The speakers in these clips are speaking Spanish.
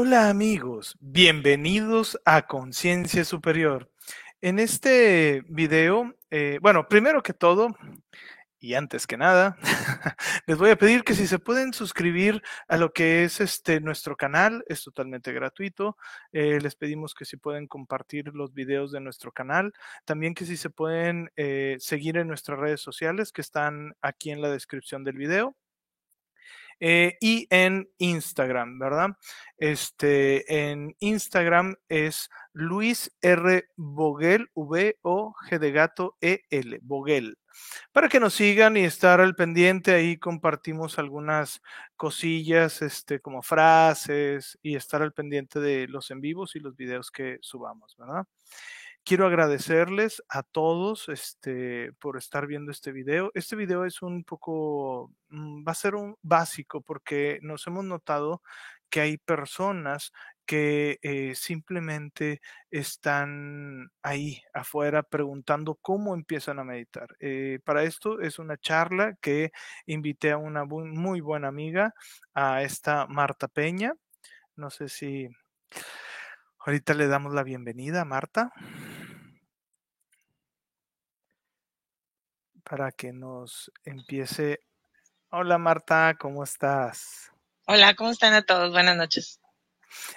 Hola amigos, bienvenidos a Conciencia Superior. En este video, eh, bueno, primero que todo, y antes que nada, les voy a pedir que si se pueden suscribir a lo que es este nuestro canal, es totalmente gratuito. Eh, les pedimos que si pueden compartir los videos de nuestro canal, también que si se pueden eh, seguir en nuestras redes sociales que están aquí en la descripción del video. Eh, y en Instagram, ¿verdad? Este, en Instagram es Luis R. Boguel, V-O-G de gato E-L, Boguel. Para que nos sigan y estar al pendiente, ahí compartimos algunas cosillas, este, como frases y estar al pendiente de los en vivos y los videos que subamos, ¿verdad? Quiero agradecerles a todos este, por estar viendo este video. Este video es un poco, mm, va a ser un básico porque nos hemos notado que hay personas que eh, simplemente están ahí afuera preguntando cómo empiezan a meditar. Eh, para esto es una charla que invité a una muy buena amiga, a esta Marta Peña. No sé si ahorita le damos la bienvenida a Marta. para que nos empiece. Hola Marta, ¿cómo estás? Hola, ¿cómo están a todos? Buenas noches.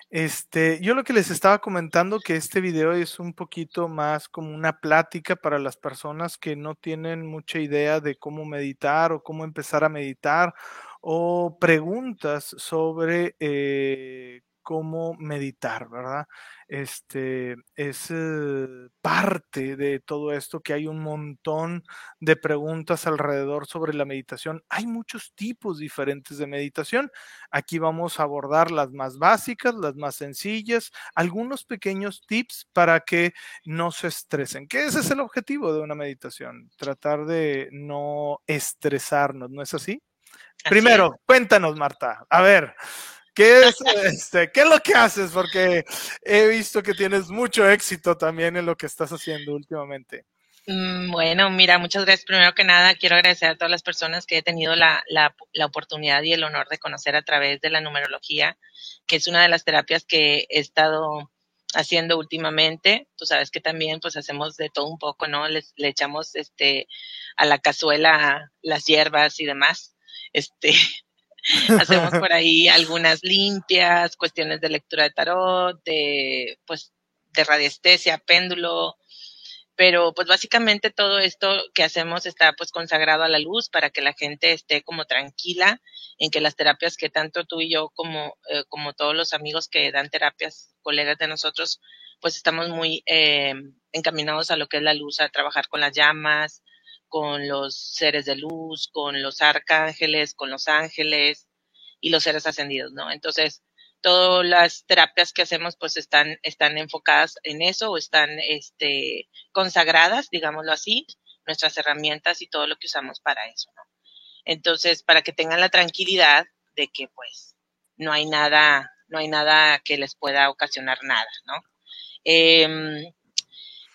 Este, yo lo que les estaba comentando que este video es un poquito más como una plática para las personas que no tienen mucha idea de cómo meditar o cómo empezar a meditar o preguntas sobre eh, cómo meditar, ¿verdad? Este es eh, parte de todo esto que hay un montón de preguntas alrededor sobre la meditación. Hay muchos tipos diferentes de meditación. Aquí vamos a abordar las más básicas, las más sencillas, algunos pequeños tips para que no se estresen, que ese es el objetivo de una meditación, tratar de no estresarnos, ¿no es así? Primero, cuéntanos, Marta. A ver, ¿Qué es, este, ¿Qué es lo que haces? Porque he visto que tienes mucho éxito también en lo que estás haciendo últimamente. Mm, bueno, mira, muchas gracias. Primero que nada, quiero agradecer a todas las personas que he tenido la, la, la, oportunidad y el honor de conocer a través de la numerología, que es una de las terapias que he estado haciendo últimamente. Tú sabes que también pues hacemos de todo un poco, ¿no? le echamos este a la cazuela las hierbas y demás. Este, Hacemos por ahí algunas limpias, cuestiones de lectura de tarot, de, pues, de radiestesia, péndulo, pero pues básicamente todo esto que hacemos está pues consagrado a la luz para que la gente esté como tranquila en que las terapias que tanto tú y yo como, eh, como todos los amigos que dan terapias, colegas de nosotros, pues estamos muy eh, encaminados a lo que es la luz, a trabajar con las llamas, con los seres de luz, con los arcángeles, con los ángeles y los seres ascendidos, ¿no? Entonces, todas las terapias que hacemos pues están, están enfocadas en eso o están este, consagradas, digámoslo así, nuestras herramientas y todo lo que usamos para eso, ¿no? Entonces, para que tengan la tranquilidad de que pues no hay nada, no hay nada que les pueda ocasionar nada, ¿no? Eh,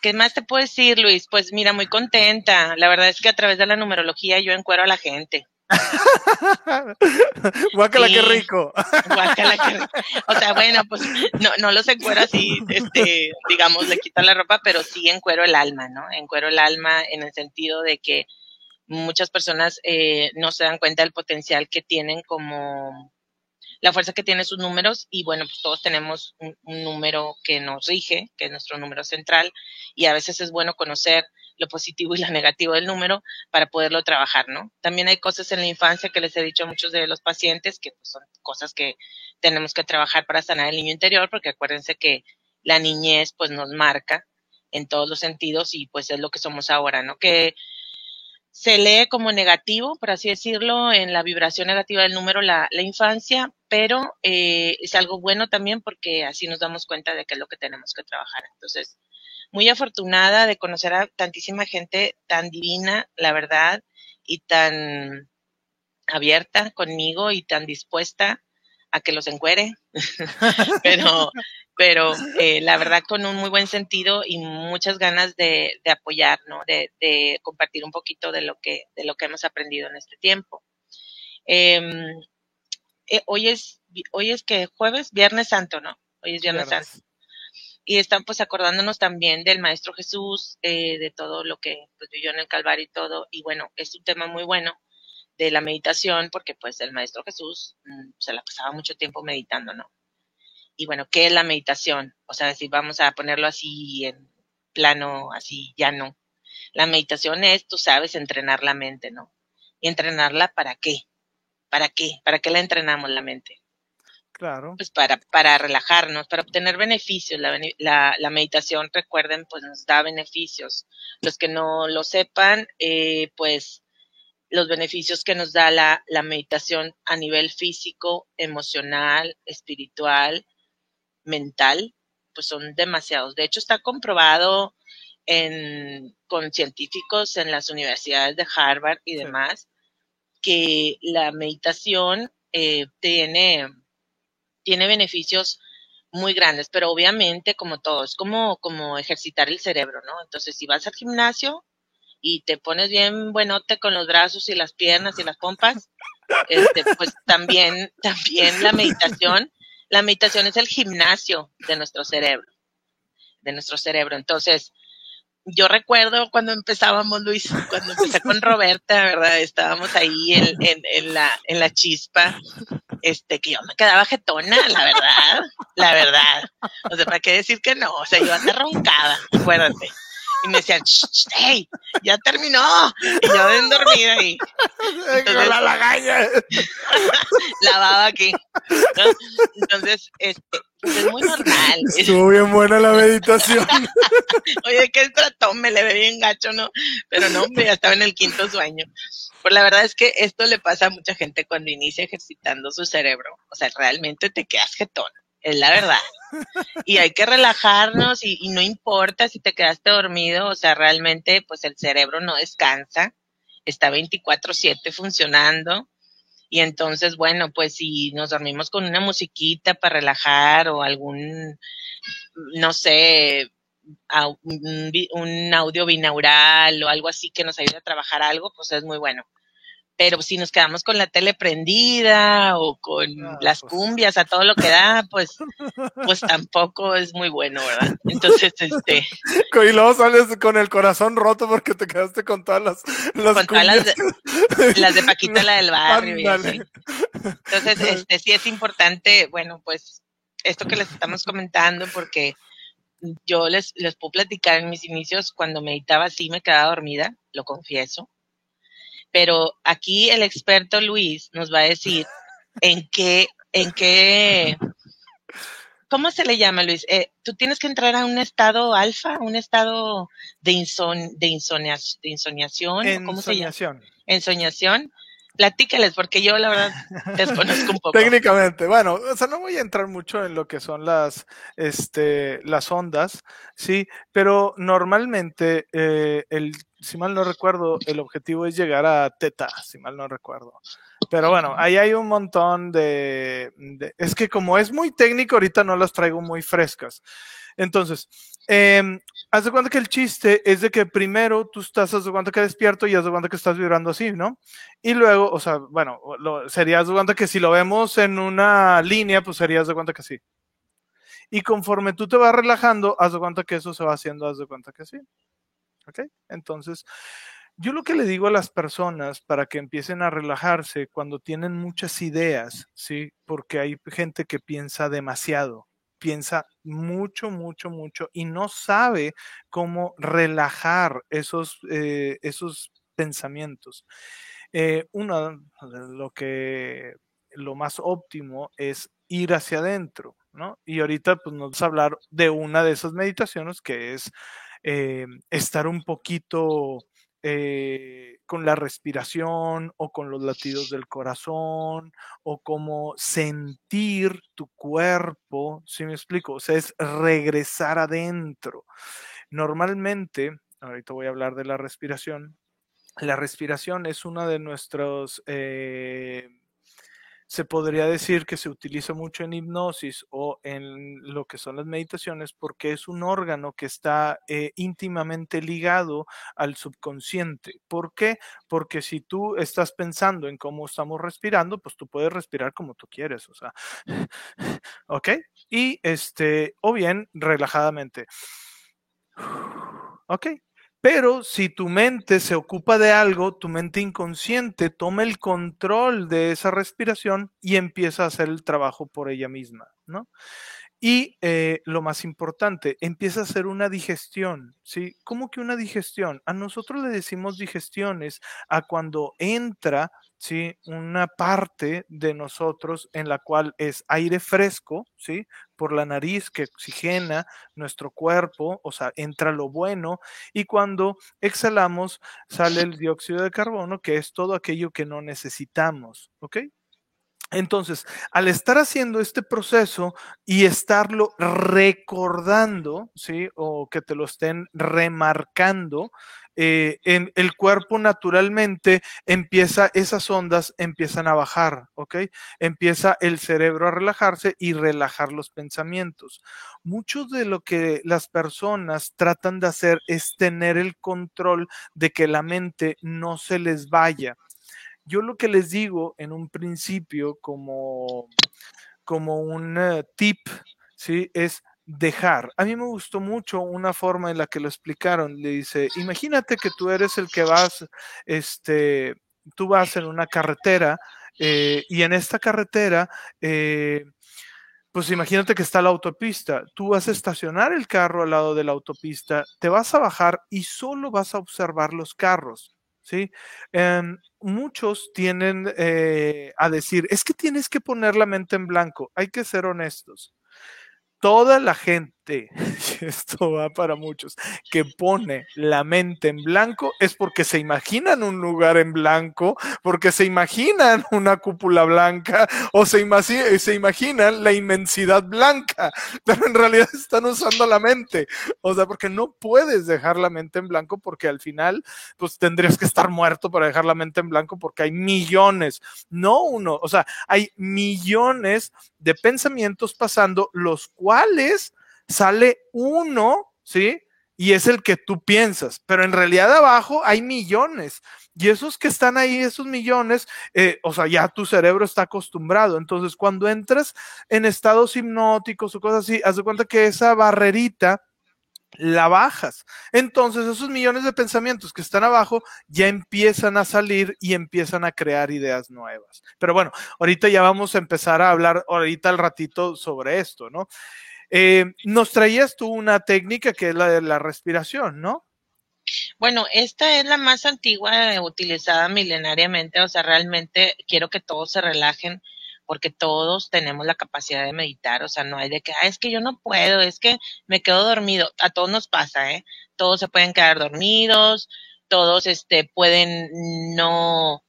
¿Qué más te puedo decir, Luis? Pues mira, muy contenta. La verdad es que a través de la numerología yo encuero a la gente. Guácala, qué rico. Guácala, qué rico. O sea, bueno, pues no, no los encuero así, este, digamos, le quitan la ropa, pero sí encuero el alma, ¿no? Encuero el alma en el sentido de que muchas personas eh, no se dan cuenta del potencial que tienen como la fuerza que tiene sus números y bueno, pues todos tenemos un, número que nos rige, que es nuestro número central y a veces es bueno conocer lo positivo y lo negativo del número para poderlo trabajar, ¿no? También hay cosas en la infancia que les he dicho a muchos de los pacientes que pues, son cosas que tenemos que trabajar para sanar el niño interior porque acuérdense que la niñez pues nos marca en todos los sentidos y pues es lo que somos ahora, ¿no? Que se lee como negativo, por así decirlo, en la vibración negativa del número la, infancia, pero eh, es algo bueno también porque así nos damos cuenta de qué es lo que tenemos que trabajar. Entonces, muy afortunada de conocer a tantísima gente tan divina, la verdad, y tan abierta conmigo y tan dispuesta a que los encuere, pero, pero eh, la verdad con un muy buen sentido y muchas ganas de, de apoyar, ¿no? De, de, compartir un poquito de lo que, de lo que hemos aprendido en este tiempo. Em, eh, hoy es, hoy es que jueves, Viernes Santo, ¿no? Hoy es Viernes, Santo. Y están pues acordándonos también del Maestro Jesús, eh, de todo lo que pues, vivió en el Calvario y todo. Y bueno, es un tema muy bueno de la meditación, porque pues el Maestro Jesús mm, se la pasaba mucho tiempo meditando, ¿no? Y bueno, ¿qué es la meditación? O sea, si vamos a ponerlo así en plano, así llano. La meditación es, tú sabes, entrenar la mente, ¿no? ¿Y entrenarla para qué? ¿Para qué? ¿Para qué la entrenamos la mente? Claro. Pues para, para relajarnos, para obtener beneficios. La, la, la, meditación, recuerden, pues nos da beneficios. Los que no lo sepan, eh, pues los beneficios que nos da la, la meditación a nivel físico, emocional, espiritual, mental, pues son demasiados. De hecho, está comprobado en, con científicos en las universidades de Harvard y demás que la meditación eh, tiene, tiene beneficios muy grandes, pero obviamente como todo, es como, como ejercitar el cerebro, ¿no? Entonces, si vas al gimnasio, y te pones bien buenote con los brazos y las piernas y las pompas, este, pues también, también la meditación, la meditación es el gimnasio de nuestro cerebro, de nuestro cerebro. Entonces, yo recuerdo cuando empezábamos, Luis, cuando empecé con Roberta, ¿verdad? Estábamos ahí en, en, la, en la chispa, este, que yo me quedaba jetona, la verdad, la verdad. O sea, ¿para qué decir que no? O sea, yo hasta roncada, acuérdate y me decían, hey, ya terminó. Y yo bien dormida ahí. Entonces, la lagaña. la baba aquí. Entonces, este, pues, es muy normal. Estuvo bien buena la meditación. Oye, que el tratón me le ve bien gacho, ¿no? Pero no, hombre, ya estaba en el quinto sueño. Pues la verdad es que esto le pasa a mucha gente cuando inicia ejercitando su cerebro. O sea, realmente te quedas jetón es la verdad. Y hay que relajarnos y, y, no importa si te quedaste dormido, o sea, realmente pues el cerebro no descansa, está 24/7 funcionando. Y entonces, bueno, pues si nos dormimos con una musiquita para relajar o algún, no sé, un, un audio binaural o algo así que nos ayude a trabajar algo, pues es muy bueno pero si nos quedamos con la tele prendida o con ah, las pues. cumbias a todo lo que da, pues, pues tampoco es muy bueno, ¿verdad? Entonces, este. Y luego sales con el corazón roto porque te quedaste con todas las, las con todas las de, las de Paquita, la del barrio. Y así. Entonces, este, sí es importante, bueno, pues, esto que les estamos comentando, porque yo les, les puedo platicar en mis inicios, cuando meditaba sí me quedaba dormida, lo confieso pero aquí el experto Luis nos va a decir en qué, en qué, ¿cómo se le llama, Luis? Eh, Tú tienes que entrar a un estado alfa, un estado de, inson, de, insomnia, de insoniación. ¿Cómo se llama? Ensoñación. Platícales, porque yo la verdad desconozco un poco. Técnicamente, bueno, o sea, no voy a entrar mucho en lo que son las, este, las ondas, sí, pero normalmente eh, el si mal no recuerdo, el objetivo es llegar a teta, si mal no recuerdo. Pero bueno, ahí hay un montón de, Es que como es muy técnico, ahorita no las traigo muy frescas. Entonces, eh, haz de cuenta que el chiste es de que primero tú estás, haz de cuenta que despierto y haz de cuenta que estás vibrando así, ¿no? Y luego, o sea, bueno, lo, sería de cuenta que si lo vemos en una línea, pues sería de cuenta que sí. Y conforme tú te vas relajando, haz de cuenta que eso se va haciendo, haz de cuenta que sí. Entonces, yo lo que le digo a las personas para que empiecen a relajarse cuando tienen muchas ideas, ¿sí? Porque hay gente que piensa demasiado, piensa mucho, mucho, mucho y no sabe cómo relajar esos, eh, esos pensamientos. Eh, uno, lo que, lo más óptimo es ir hacia adentro, ¿no? Y ahorita pues nos vamos a hablar de una de esas meditaciones que es eh, estar un poquito eh, con la respiración o con los latidos del corazón o como sentir tu cuerpo, si me explico? O sea, es regresar adentro. Normalmente, ahorita voy a hablar de la respiración, la respiración es una de nuestros... Eh, se podría decir que se utiliza mucho en hipnosis o en lo que son las meditaciones porque es un órgano que está eh, íntimamente ligado al subconsciente. ¿Por qué? Porque si tú estás pensando en cómo estamos respirando, pues tú puedes respirar como tú quieres, ¿ok? Y este, o bien relajadamente. ¿Ok? Pero si tu mente se ocupa de algo, tu mente inconsciente toma el control de esa respiración y empieza a hacer el trabajo por ella misma, ¿no? Y eh, lo más importante, empieza a hacer una digestión, ¿sí? ¿Cómo que una digestión? A nosotros le decimos digestiones a cuando entra ¿sí? Una parte de nosotros en la cual es aire fresco, ¿sí? Por la nariz que oxigena nuestro cuerpo, o sea, entra lo bueno, y cuando exhalamos sale el dióxido de carbono, que es todo aquello que no necesitamos, ¿ok? Entonces, al estar haciendo este proceso y estarlo recordando, ¿sí? O que te lo estén remarcando, eh, en el cuerpo naturalmente empieza, esas ondas empiezan a bajar, ¿ok? Empieza el cerebro a relajarse y relajar los pensamientos. Mucho de lo que las personas tratan de hacer es tener el control de que la mente no se les vaya yo lo que les digo en un principio como, como un eh, tip, ¿sí? Es dejar. A mí me gustó mucho una forma en la que lo explicaron. Le dice, imagínate que tú eres el que vas, este, tú vas en una carretera eh, y en esta carretera, eh, pues imagínate que está la autopista. Tú vas a estacionar el carro al lado de la autopista, te vas a bajar y solo vas a observar los carros. ¿sí? Em, muchos tienen eh, a decir, es que tienes que poner la mente en blanco, hay que ser honestos. Toda la gente esto va para muchos, que pone la mente en blanco es porque se imaginan un lugar en blanco, porque se imaginan una cúpula blanca o se, se imaginan la inmensidad blanca, pero en realidad están usando la mente. O sea, porque no puedes dejar la mente en blanco porque al final, pues tendrías que estar muerto para dejar la mente en blanco porque hay millones, no uno, o sea, hay millones de pensamientos pasando, los cuales sale uno, ¿sí? Y es el que tú piensas, pero en realidad abajo hay millones. Y esos que están ahí, esos millones, eh, o sea, ya tu cerebro está acostumbrado. Entonces, cuando entras en estados hipnóticos o cosas así, haz de cuenta que esa barrerita la bajas. Entonces, esos millones de pensamientos que están abajo ya empiezan a salir y empiezan a crear ideas nuevas. Pero bueno, ahorita ya vamos a empezar a hablar ahorita al ratito sobre esto, ¿no? Eh, nos traías tú una técnica que es la de la respiración, ¿no? Bueno, esta es la más antigua eh, utilizada milenariamente, o sea, realmente quiero que todos se relajen porque todos tenemos la capacidad de meditar, o sea, no hay de que, ah, es que yo no puedo, es que me quedo dormido, a todos nos pasa, ¿eh? Todos se pueden quedar dormidos, todos este, pueden no,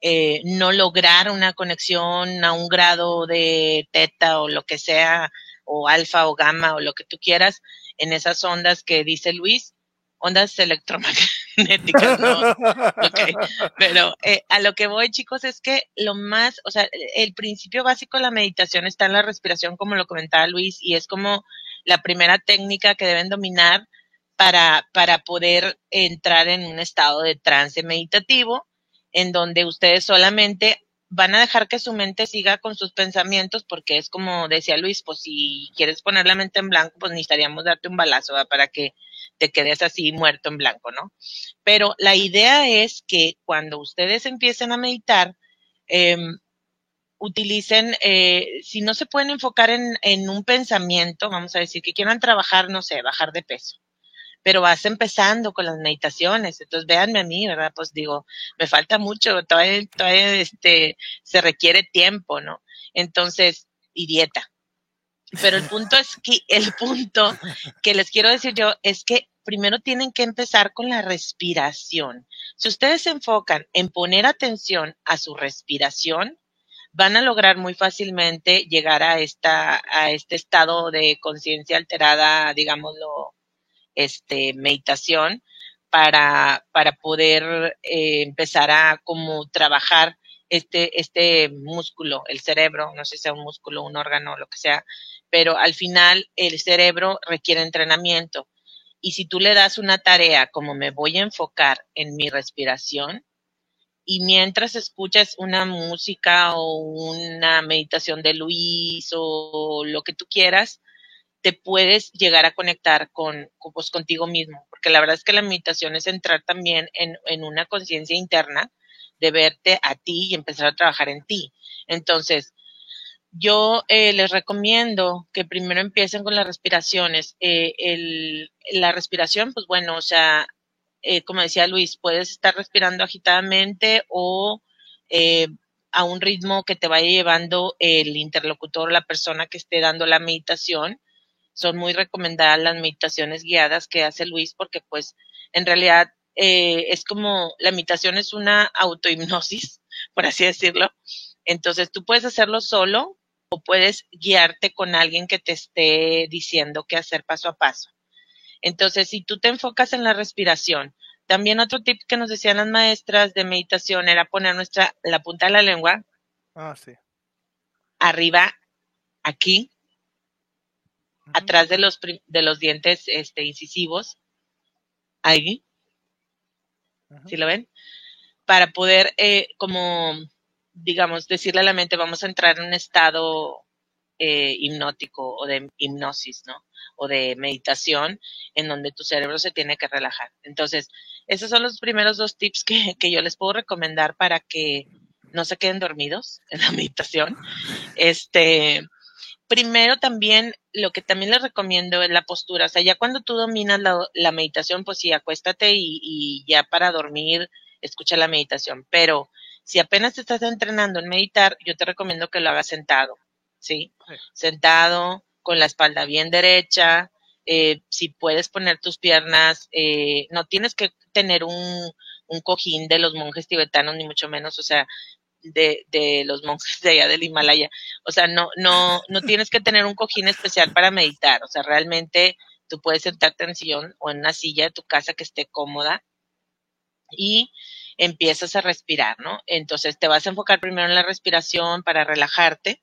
eh, no lograr una conexión a un grado de teta o lo que sea o alfa o gamma o lo que tú quieras en esas ondas que dice Luis, ondas electromagnéticas, ¿no? Pero eh, a lo que voy, chicos, es que lo más, o sea, el principio básico de la meditación está en la respiración, como lo comentaba Luis, y es como la primera técnica que deben dominar para, para poder entrar en un estado de trance meditativo, en donde ustedes solamente van a dejar que su mente siga con sus pensamientos porque es como decía Luis, pues si quieres poner la mente en blanco, pues necesitaríamos darte un balazo para que te quedes así muerto en blanco, ¿no? Pero la idea es que cuando ustedes empiecen a meditar, em, utilicen, eh, si no se pueden enfocar en, en un pensamiento, vamos a decir que quieran trabajar, no sé, bajar de peso pero vas empezando con las meditaciones. Entonces, véanme a mí, ¿verdad? Pues digo, me falta mucho, todavía, todavía este, se requiere tiempo, ¿no? Entonces, y dieta. Pero el punto es que, el punto que les quiero decir yo es que primero tienen que empezar con la respiración. Si ustedes se enfocan en poner atención a su respiración, van a lograr muy fácilmente llegar a esta, a este estado de conciencia alterada, digámoslo, este, meditación para, para poder eh, empezar a como trabajar este, este músculo, el cerebro, no sé si sea un músculo, un órgano, lo que sea, pero al final el cerebro requiere entrenamiento. Y si tú le das una tarea como me voy a enfocar en mi respiración, y mientras escuchas una música o una meditación de Luis o lo que tú quieras, te puedes llegar a conectar con, pues, contigo mismo, porque la verdad es que la meditación es entrar también en, en una conciencia interna de verte a ti y empezar a trabajar en ti. Entonces, yo eh, les recomiendo que primero empiecen con las respiraciones. Eh, el, la respiración, pues bueno, o sea, eh, como decía Luis, puedes estar respirando agitadamente o eh, a un ritmo que te vaya llevando el interlocutor la persona que esté dando la meditación. Son muy recomendadas las meditaciones guiadas que hace Luis porque pues en realidad eh, es como la meditación es una autohipnosis, por así decirlo. Entonces tú puedes hacerlo solo o puedes guiarte con alguien que te esté diciendo qué hacer paso a paso. Entonces, si tú te enfocas en la respiración, también otro tip que nos decían las maestras de meditación era poner nuestra, la punta de la lengua. Ah, sí. Arriba, aquí, atrás de los, de los dientes este, incisivos. Ahí. ¿Sí lo ven? Para poder, eh, como, digamos, decirle a la mente, vamos a entrar en un estado eh, hipnótico o de hipnosis, ¿no? O de meditación en donde tu cerebro se tiene que relajar. Entonces, esos son los primeros dos tips que, que yo les puedo recomendar para que no se queden dormidos en la meditación. Este, primero también, lo que también les recomiendo es la postura. O sea, ya cuando tú dominas la, la meditación, pues sí, acuéstate y, y, ya para dormir, escucha la meditación. Pero si apenas te estás entrenando en meditar, yo te recomiendo que lo hagas sentado. ¿sí? Sentado, con la espalda bien derecha, eh, si puedes poner tus piernas, eh, no tienes que tener un, un cojín de los monjes tibetanos, ni mucho menos, o sea, de, de los monjes de allá del Himalaya. O sea, no, no, no tienes que tener un cojín especial para meditar. O sea, realmente tú puedes sentarte en sillón o en una silla de tu casa que esté cómoda y empiezas a respirar, ¿no? Entonces te vas a enfocar primero en la respiración para relajarte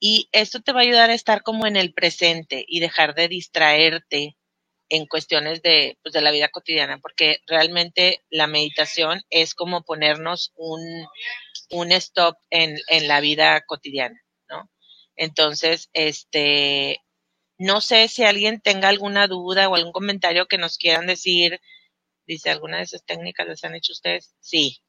y esto te va a ayudar a estar como en el presente y dejar de distraerte en cuestiones de, pues, de la vida cotidiana, porque realmente la meditación es como ponernos un, un stop en, en la vida cotidiana, ¿no? Entonces, este, no sé si alguien tenga alguna duda o algún comentario que nos quieran decir. Dice, ¿alguna de esas técnicas las han hecho ustedes? Sí.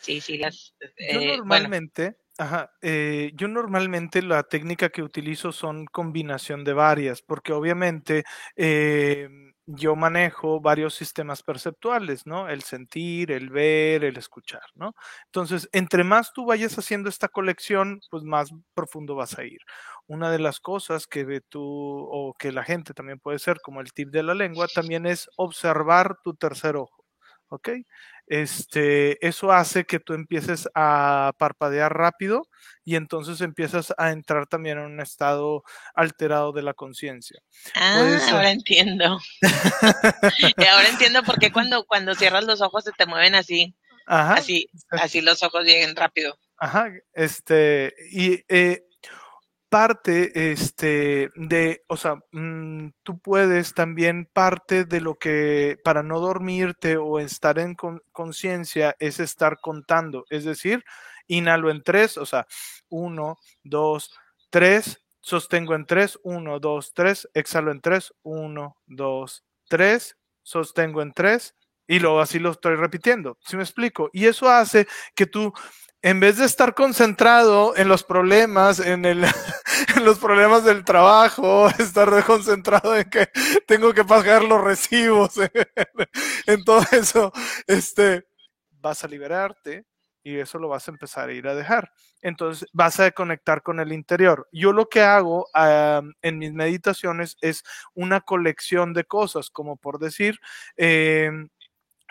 Sí, sí, las. Yo Eh, normalmente, bueno, ajá, eh, yo normalmente la técnica que utilizo son combinación de varias, porque obviamente eh, yo manejo varios sistemas perceptuales, ¿no? El sentir, el ver, el escuchar, ¿no? Entonces, entre más tú vayas haciendo esta colección, pues más profundo vas a ir. Una de las cosas que tú o que la gente también puede ser como el tip de la lengua, también es observar tu tercer ojo, ¿ok? Este, eso hace que tú empieces a parpadear rápido y entonces empiezas a entrar también en un estado alterado de la conciencia. Ah, ahora entiendo. ahora entiendo por qué cuando, cuando cierras los ojos se te mueven así. Ajá. Así, así los ojos lleguen rápido. Ajá, este, y eh, parte este, de, o sea, mmm, tú puedes también parte de lo que para no dormirte o estar en con, conciencia es estar contando, es decir, inhalo en tres, o sea, uno, dos, tres, sostengo en tres, uno, dos, tres, exhalo en tres, uno, dos, tres, sostengo en tres, y luego así lo estoy repitiendo, ¿sí me explico? Y eso hace que tú en vez de estar concentrado en los problemas, en, el, los problemas del trabajo, estar concentrado en que tengo que pagar los recibos, en todo eso, este, vas a liberarte y eso lo vas a empezar a ir a dejar. Entonces vas a conectar con el interior. Yo lo que hago um, en mis meditaciones es una colección de cosas, como por decir, eh,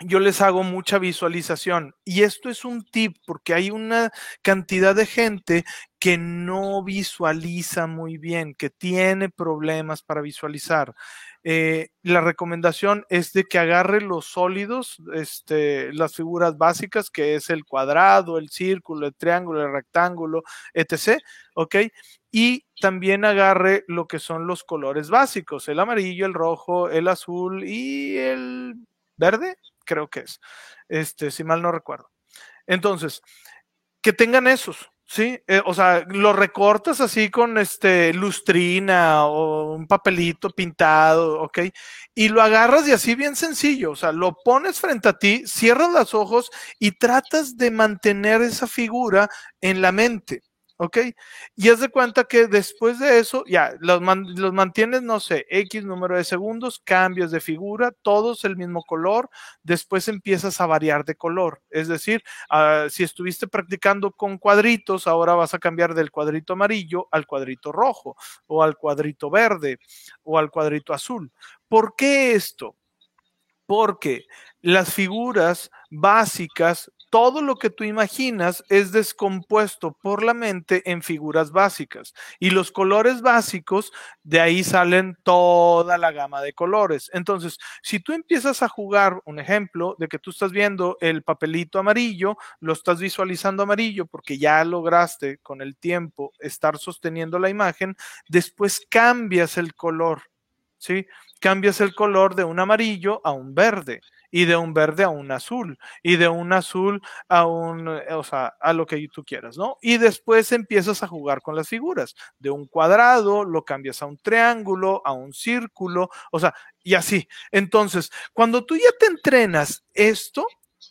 yo les hago mucha visualización. Y esto es un tip porque hay una cantidad de gente que no visualiza muy bien, que tiene problemas para visualizar. Eh, la recomendación es de que agarre los sólidos, este, las figuras básicas, que es el cuadrado, el círculo, el triángulo, el rectángulo, etc. ¿Ok? Y también agarre lo que son los colores básicos, el amarillo, el rojo, el azul y el verde, creo que es, este, si mal no recuerdo. Entonces, que tengan esos, ¿sí? Eh, o sea, lo recortas así con este lustrina o un papelito pintado, ¿ok? Y lo agarras y así bien sencillo, o sea, lo pones frente a ti, cierras los ojos y tratas de mantener esa figura en la mente. ¿Ok? Y haz de cuenta que después de eso, ya, los, mantienes, no sé, X número de segundos, cambios de figura, todos el mismo color, después empiezas a variar de color. Es decir, uh, si estuviste practicando con cuadritos, ahora vas a cambiar del cuadrito amarillo al cuadrito rojo, o al cuadrito verde, o al cuadrito azul. ¿Por qué esto? Porque las figuras básicas todo lo que tú imaginas es descompuesto por la mente en figuras básicas. Y los colores básicos, de ahí salen toda la gama de colores. Entonces, si tú empiezas a jugar, un ejemplo de que tú estás viendo el papelito amarillo, lo estás visualizando amarillo porque ya lograste con el tiempo estar sosteniendo la imagen, después cambias el color. ¿Sí? Cambias el color de un amarillo a un verde y de un verde a un azul y de un azul a un, eh, o sea, a lo que tú quieras, ¿no? Y después empiezas a jugar con las figuras. De un cuadrado lo cambias a un triángulo, a un círculo, o sea, y así. Entonces, cuando tú ya te entrenas esto,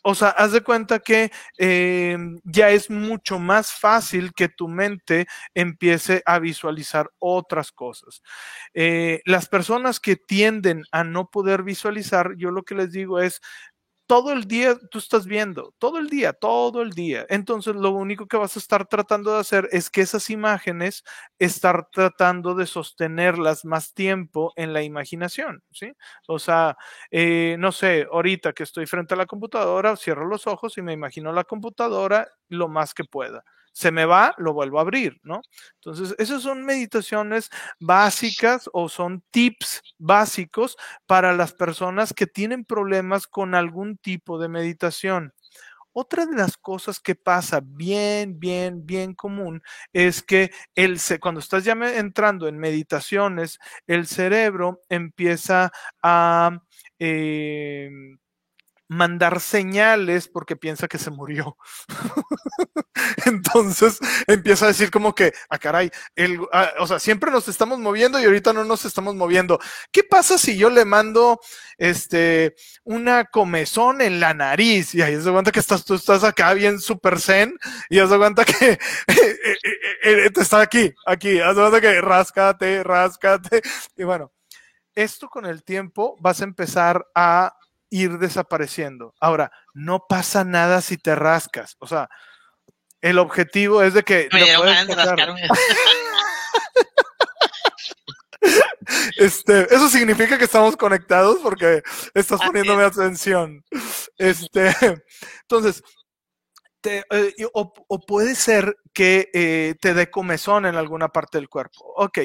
o sea, haz de cuenta que eh, ya es mucho más fácil que tu mente empiece a visualizar otras cosas. Eh, las personas que tienden a no poder visualizar, yo lo que les digo es, todo el día tú estás viendo, todo el día, todo el día. Entonces lo único que vas a estar tratando de hacer es que esas imágenes, estar tratando de sostenerlas más tiempo en la imaginación, ¿sí? O sea, eh, no sé, ahorita que estoy frente a la computadora, cierro los ojos y me imagino la computadora lo más que pueda se me va, lo vuelvo a abrir, ¿no? Entonces, esas son meditaciones básicas o son tips básicos para las personas que tienen problemas con algún tipo de meditación. Otra de las cosas que pasa bien, bien, bien común es que el, cuando estás ya entrando en meditaciones, el cerebro empieza a eh, mandar señales porque piensa que se murió. Entonces empieza a decir como que, ah, caray, el, ah, o sea, siempre nos estamos moviendo y ahorita no nos estamos moviendo. ¿Qué pasa si yo le mando este una comezón en la nariz? Y ahí se cuenta que estás, tú estás acá bien super zen y haz de cuenta que eh, eh, eh, está aquí, aquí, haz que ráscate, ráscate. Y bueno, esto con el tiempo vas a empezar a ir desapareciendo. Ahora, no pasa nada si te rascas. O sea, el objetivo es de que... este, eso significa que estamos conectados porque estás poniéndome atención. Este, entonces, te, eh, o, puede ser que eh, te dé comezón en alguna parte del cuerpo. Ok,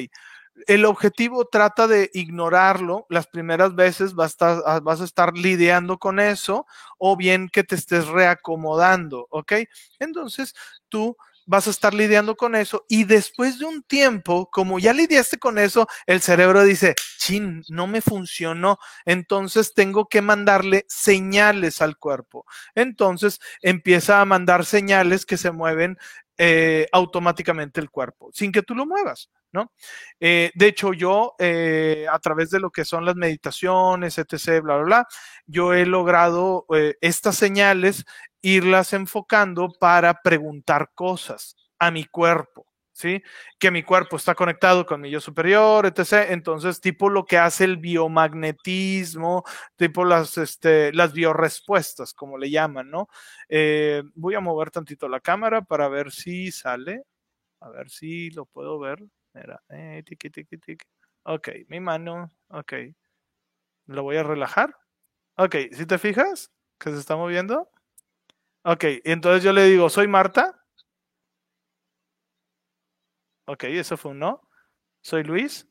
el objetivo trata de ignorarlo. Las primeras veces vas a, estar, ah, vas a estar lidiando con eso o bien que te estés reacomodando, ¿ok? Entonces tú vas a estar lidiando con eso y después de un tiempo, como ya lidiaste con eso, el cerebro dice, chin, no me funcionó, entonces tengo que mandarle señales al cuerpo. Entonces empieza a mandar señales que se mueven eh, automáticamente el cuerpo, sin que tú lo muevas. ¿no? Eh, de hecho, yo, eh, a través de lo que son las meditaciones, etc., bla, bla, bla, yo he logrado eh, estas señales irlas enfocando para preguntar cosas a mi cuerpo. ¿Sí? Que mi cuerpo está conectado con mi yo superior, etc. Entonces, tipo lo que hace el biomagnetismo, tipo las, este, las biorespuestas, como le llaman, ¿no? voy a mover tantito la cámara para ver si sale. A ver si lo puedo ver. Mira, eh, tiki, tiki, tiki. Ok, mi mano, ok. Lo voy a relajar. Ok, si te fijas que se está moviendo. Ok, entonces yo le digo, soy Marta. Ok, eso fue un no. Soy Luis.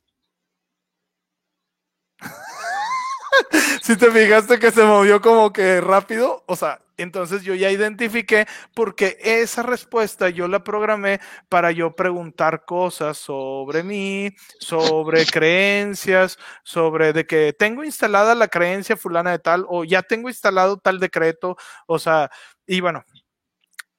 si te fijaste que se movió como que rápido, o sea, entonces yo ya identifiqué porque esa respuesta yo la programé para yo preguntar cosas sobre mí, sobre creencias, sobre de que tengo instalada la creencia fulana de tal o ya tengo instalado tal decreto, o sea, y bueno,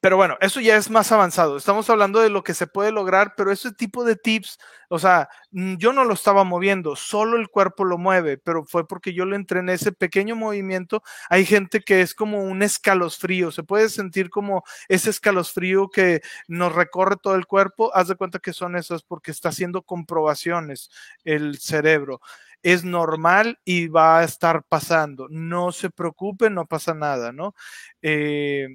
pero bueno, eso ya es más avanzado. Estamos hablando de lo que se puede lograr, pero ese tipo de tips, o sea, mm, yo no lo estaba moviendo, solo el cuerpo lo mueve, pero fue porque yo lo entrené ese pequeño movimiento. Hay gente que es como un escalofrío, se puede sentir como ese escalofrío que nos recorre todo el cuerpo. Haz de cuenta que son esas porque está haciendo comprobaciones el cerebro es normal y va a estar pasando. No se preocupen, no pasa nada, ¿no? Eh,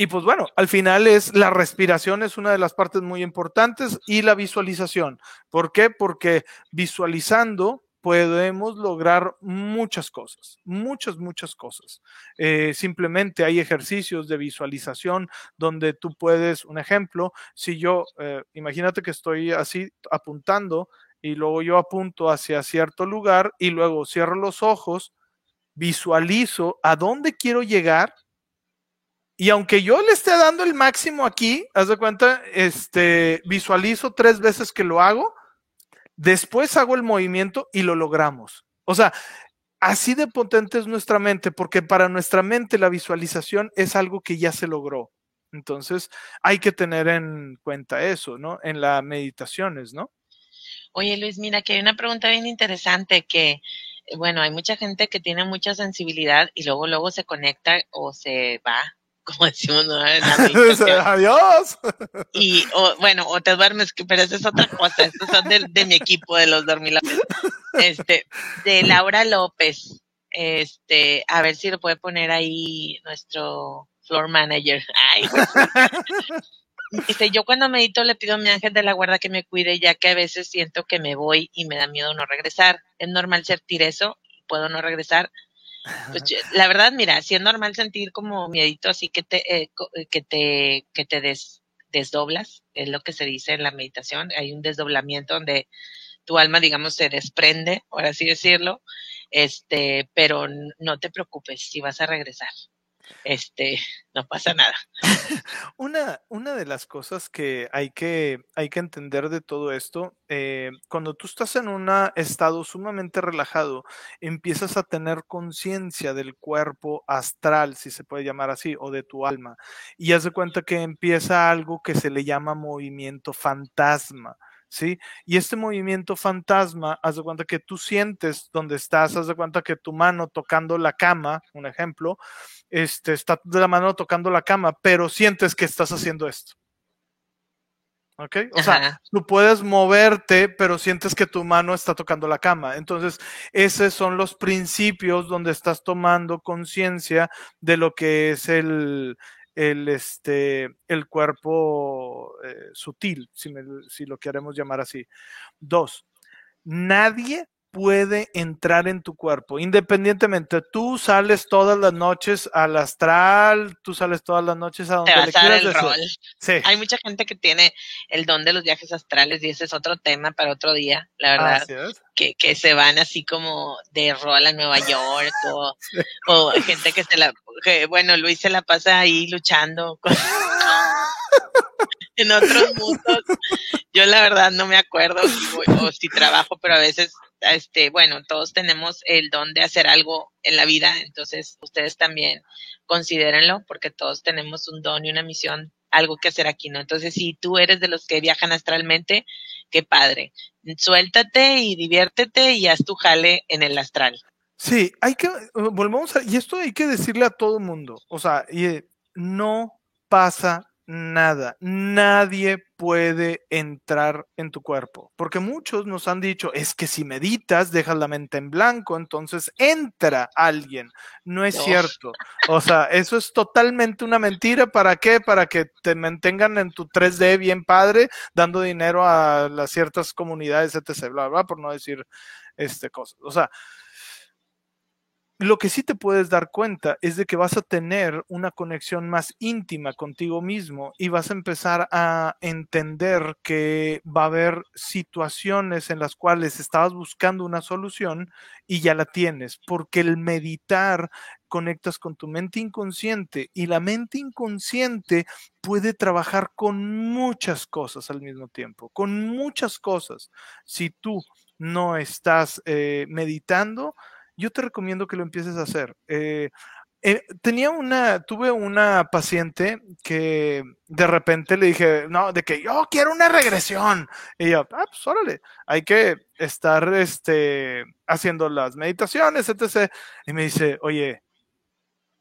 y pues bueno, al final es la respiración es una de las partes muy importantes y la visualización. ¿Por qué? Porque visualizando podemos lograr muchas cosas, muchas, muchas cosas. Eh, simplemente hay ejercicios de visualización donde tú puedes, un ejemplo, si yo, eh, imagínate que estoy así apuntando y luego yo apunto hacia cierto lugar y luego cierro los ojos, visualizo a dónde quiero llegar y aunque yo le esté dando el máximo aquí, haz de cuenta, este, visualizo tres veces que lo hago, después hago el movimiento y lo logramos. O sea, así de potente es nuestra mente, porque para nuestra mente la visualización es algo que ya se logró. Entonces, hay que tener en cuenta eso, ¿no? En las meditaciones, ¿no? Oye, Luis, mira, que hay una pregunta bien interesante que, bueno, hay mucha gente que tiene mucha sensibilidad y luego, luego se conecta o se va como decimos ¿no? en la Adiós. Y, o, bueno, o te duermes, pero esa es otra cosa. Estos son de, mi equipo de los dormilones. Este, de Laura López. Este, a ver si lo puede poner ahí nuestro floor manager. Ay, Dice, yo cuando medito le pido a mi ángel de la guarda que me cuide, ya que a veces siento que me voy y me da miedo no regresar. Es normal sentir eso, puedo no regresar, pues la verdad, mira, si es normal sentir como miedito, así que te, eh, eh, que te, que te des, desdoblas, es lo que se dice en la meditación. Hay un desdoblamiento donde tu alma, digamos, se desprende, por así decirlo, este, pero no te preocupes si vas a regresar este, no pasa nada. una, una de las cosas que hay que, hay que entender de todo esto, eh, cuando tú estás en un estado sumamente relajado, empiezas a tener conciencia del cuerpo astral, si se puede llamar así, o de tu alma, y haz de cuenta que empieza algo que se le llama movimiento fantasma. ¿Sí? Y este movimiento fantasma, haz de cuenta que tú sientes donde estás, haz de cuenta que tu mano tocando la cama, un ejemplo, este, está de la mano tocando la cama, pero sientes que estás haciendo esto. ¿Ok? O sea, tú puedes moverte, pero sientes que tu mano está tocando la cama. Entonces, esos son los principios donde estás tomando conciencia de lo que es el, el, este, el cuerpo eh, sutil, si, si lo queremos llamar así. Dos, nadie puede entrar en tu cuerpo, independientemente. Tú sales todas las noches al astral, tú sales todas las noches a donde Te vas el rol. Sí. Hay mucha gente que tiene el don de los viajes astrales y ese es otro tema para otro día, la verdad. Que, que se van así como de rol a Nueva York o, o gente que se la, que, bueno, Luis se la pasa ahí luchando con, en otros mundos. Yo la verdad no me acuerdo o si trabajo, pero a veces este, bueno, todos tenemos el don de hacer algo en la vida, entonces ustedes también considérenlo porque todos tenemos un don y una misión, algo que hacer aquí, ¿no? Entonces, si tú eres de los que viajan astralmente, qué padre. Suéltate y diviértete y haz tu jale en el astral. Sí, hay que, volvemos a, y esto hay que decirle a todo mundo, o sea, y, no pasa nada, nadie puede entrar en tu cuerpo, porque muchos nos han dicho, es que si meditas, dejas la mente en blanco, entonces entra alguien. No es cierto. O sea, eso es totalmente una mentira. ¿Para qué? Para que te mantengan en tu 3D bien padre, dando dinero a las ciertas comunidades, etc., bla, bla, por no decir este cosas. O sea, lo que sí te puedes dar cuenta es de que vas a tener una conexión más íntima contigo mismo y vas a empezar a entender que va a haber situaciones en las cuales estabas buscando una solución y ya la tienes, porque el meditar conectas con tu mente inconsciente y la mente inconsciente puede trabajar con muchas cosas al mismo tiempo, con muchas cosas. Si tú no estás eh, meditando, yo te recomiendo que lo empieces a hacer. Eh, eh, tenía una, tuve una paciente que de repente le dije, no, de que yo quiero una regresión. Y yo, ah, pues órale, hay que estar este, haciendo las meditaciones, etc. Y me dice, oye,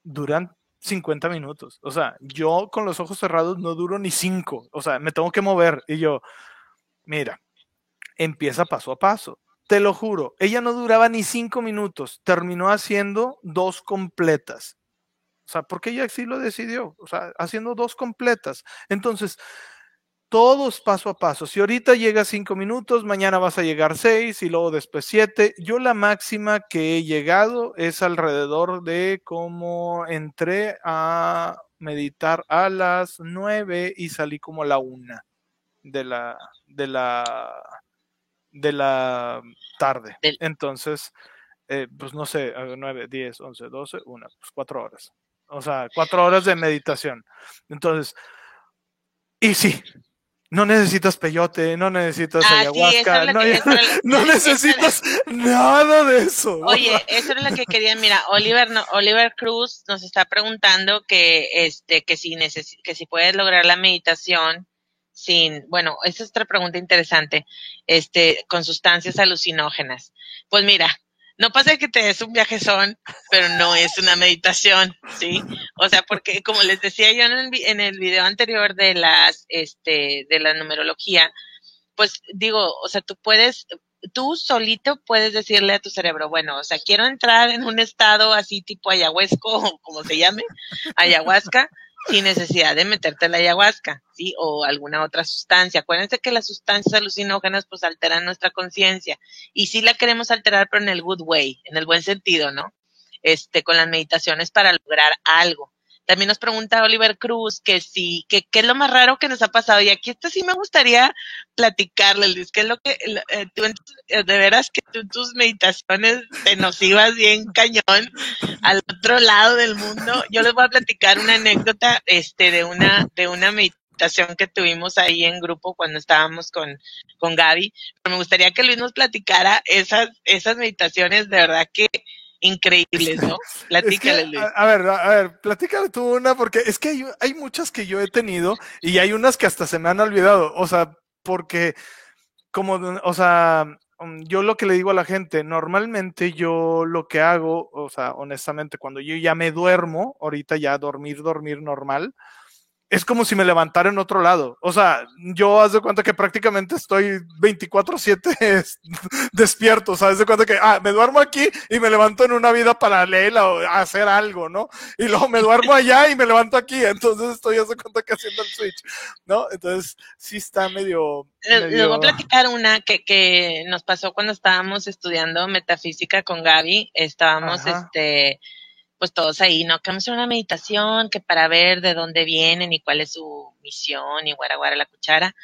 duran 50 minutos. O sea, yo con los ojos cerrados no duro ni 5. O sea, me tengo que mover. Y yo, mira, empieza paso a paso. Te lo juro, ella no duraba ni cinco minutos, terminó haciendo dos completas. O sea, porque ella sí lo decidió, o sea, haciendo dos completas. Entonces, todos paso a paso. Si ahorita llega cinco minutos, mañana vas a llegar seis y luego después siete. Yo la máxima que he llegado es alrededor de cómo entré a meditar a las nueve y salí como a la una de la, de la de la tarde. Entonces, eh, pues no sé, 9, 10, 11, 12, 1, pues cuatro horas. O sea, cuatro horas de meditación. Entonces, y sí, no necesitas peyote, no necesitas ah, ayahuasca, no, necesitas nada de eso. Oye, eso es lo que quería, mira, Oliver, Oliver Cruz nos está preguntando que, este, que si que si puedes lograr la meditación sin, bueno, esa es otra pregunta interesante, este, con sustancias alucinógenas. Pues mira, no pasa que te des un viajezón, pero no es una meditación, ¿sí? O sea, porque como les decía yo en el, en el video anterior de las, este, de la numerología, pues digo, o sea, tú puedes, tú solito puedes decirle a tu cerebro, bueno, o sea, quiero entrar en un estado así tipo ayahuasca, o como se llame, ayahuasca, sin necesidad de meterte la ayahuasca, ¿sí? O alguna otra sustancia. Acuérdense que las sustancias alucinógenas pues alteran nuestra conciencia y sí la queremos alterar pero en el good way, en el buen sentido, ¿no? Este, con las meditaciones para lograr algo. También nos pregunta Oliver Cruz que sí, que qué es lo más raro que nos ha pasado. Y aquí esto sí me gustaría platicarle, Luis, que es lo que eh, tú, eh, de veras que tú tus meditaciones te nos ibas bien cañón al otro lado del mundo. Yo les voy a platicar una anécdota este de una de una meditación que tuvimos ahí en grupo cuando estábamos con, con Gaby. Pero me gustaría que Luis nos platicara esas, esas meditaciones de verdad que increíbles, ¿no? Platícale. a, ver, a ver, platícale tú una, porque es que hay, hay, muchas que yo he tenido y hay unas que hasta se me han olvidado, o sea, porque como, o sea, mm, yo lo que le digo a la gente, normalmente yo lo que hago, o sea, honestamente, cuando yo ya me duermo, ahorita ya dormir, dormir normal, es como si me levantara en otro lado. O sea, yo haz de cuenta que prácticamente estoy 24/7 despierto. O sea, haz de cuenta que ah, me duermo aquí y me levanto en una vida paralela o a hacer algo, ¿no? Y luego me duermo allá y me levanto aquí. Entonces estoy haz de cuenta que haciendo el switch, ¿no? Entonces sí está medio. Les voy a platicar una que, que nos pasó cuando estábamos estudiando metafísica con Gaby. Estábamos, este pues todos ahí, ¿no? Que vamos a hacer una meditación, que para ver de dónde vienen y cuál es su misión y guaraguara la cuchara.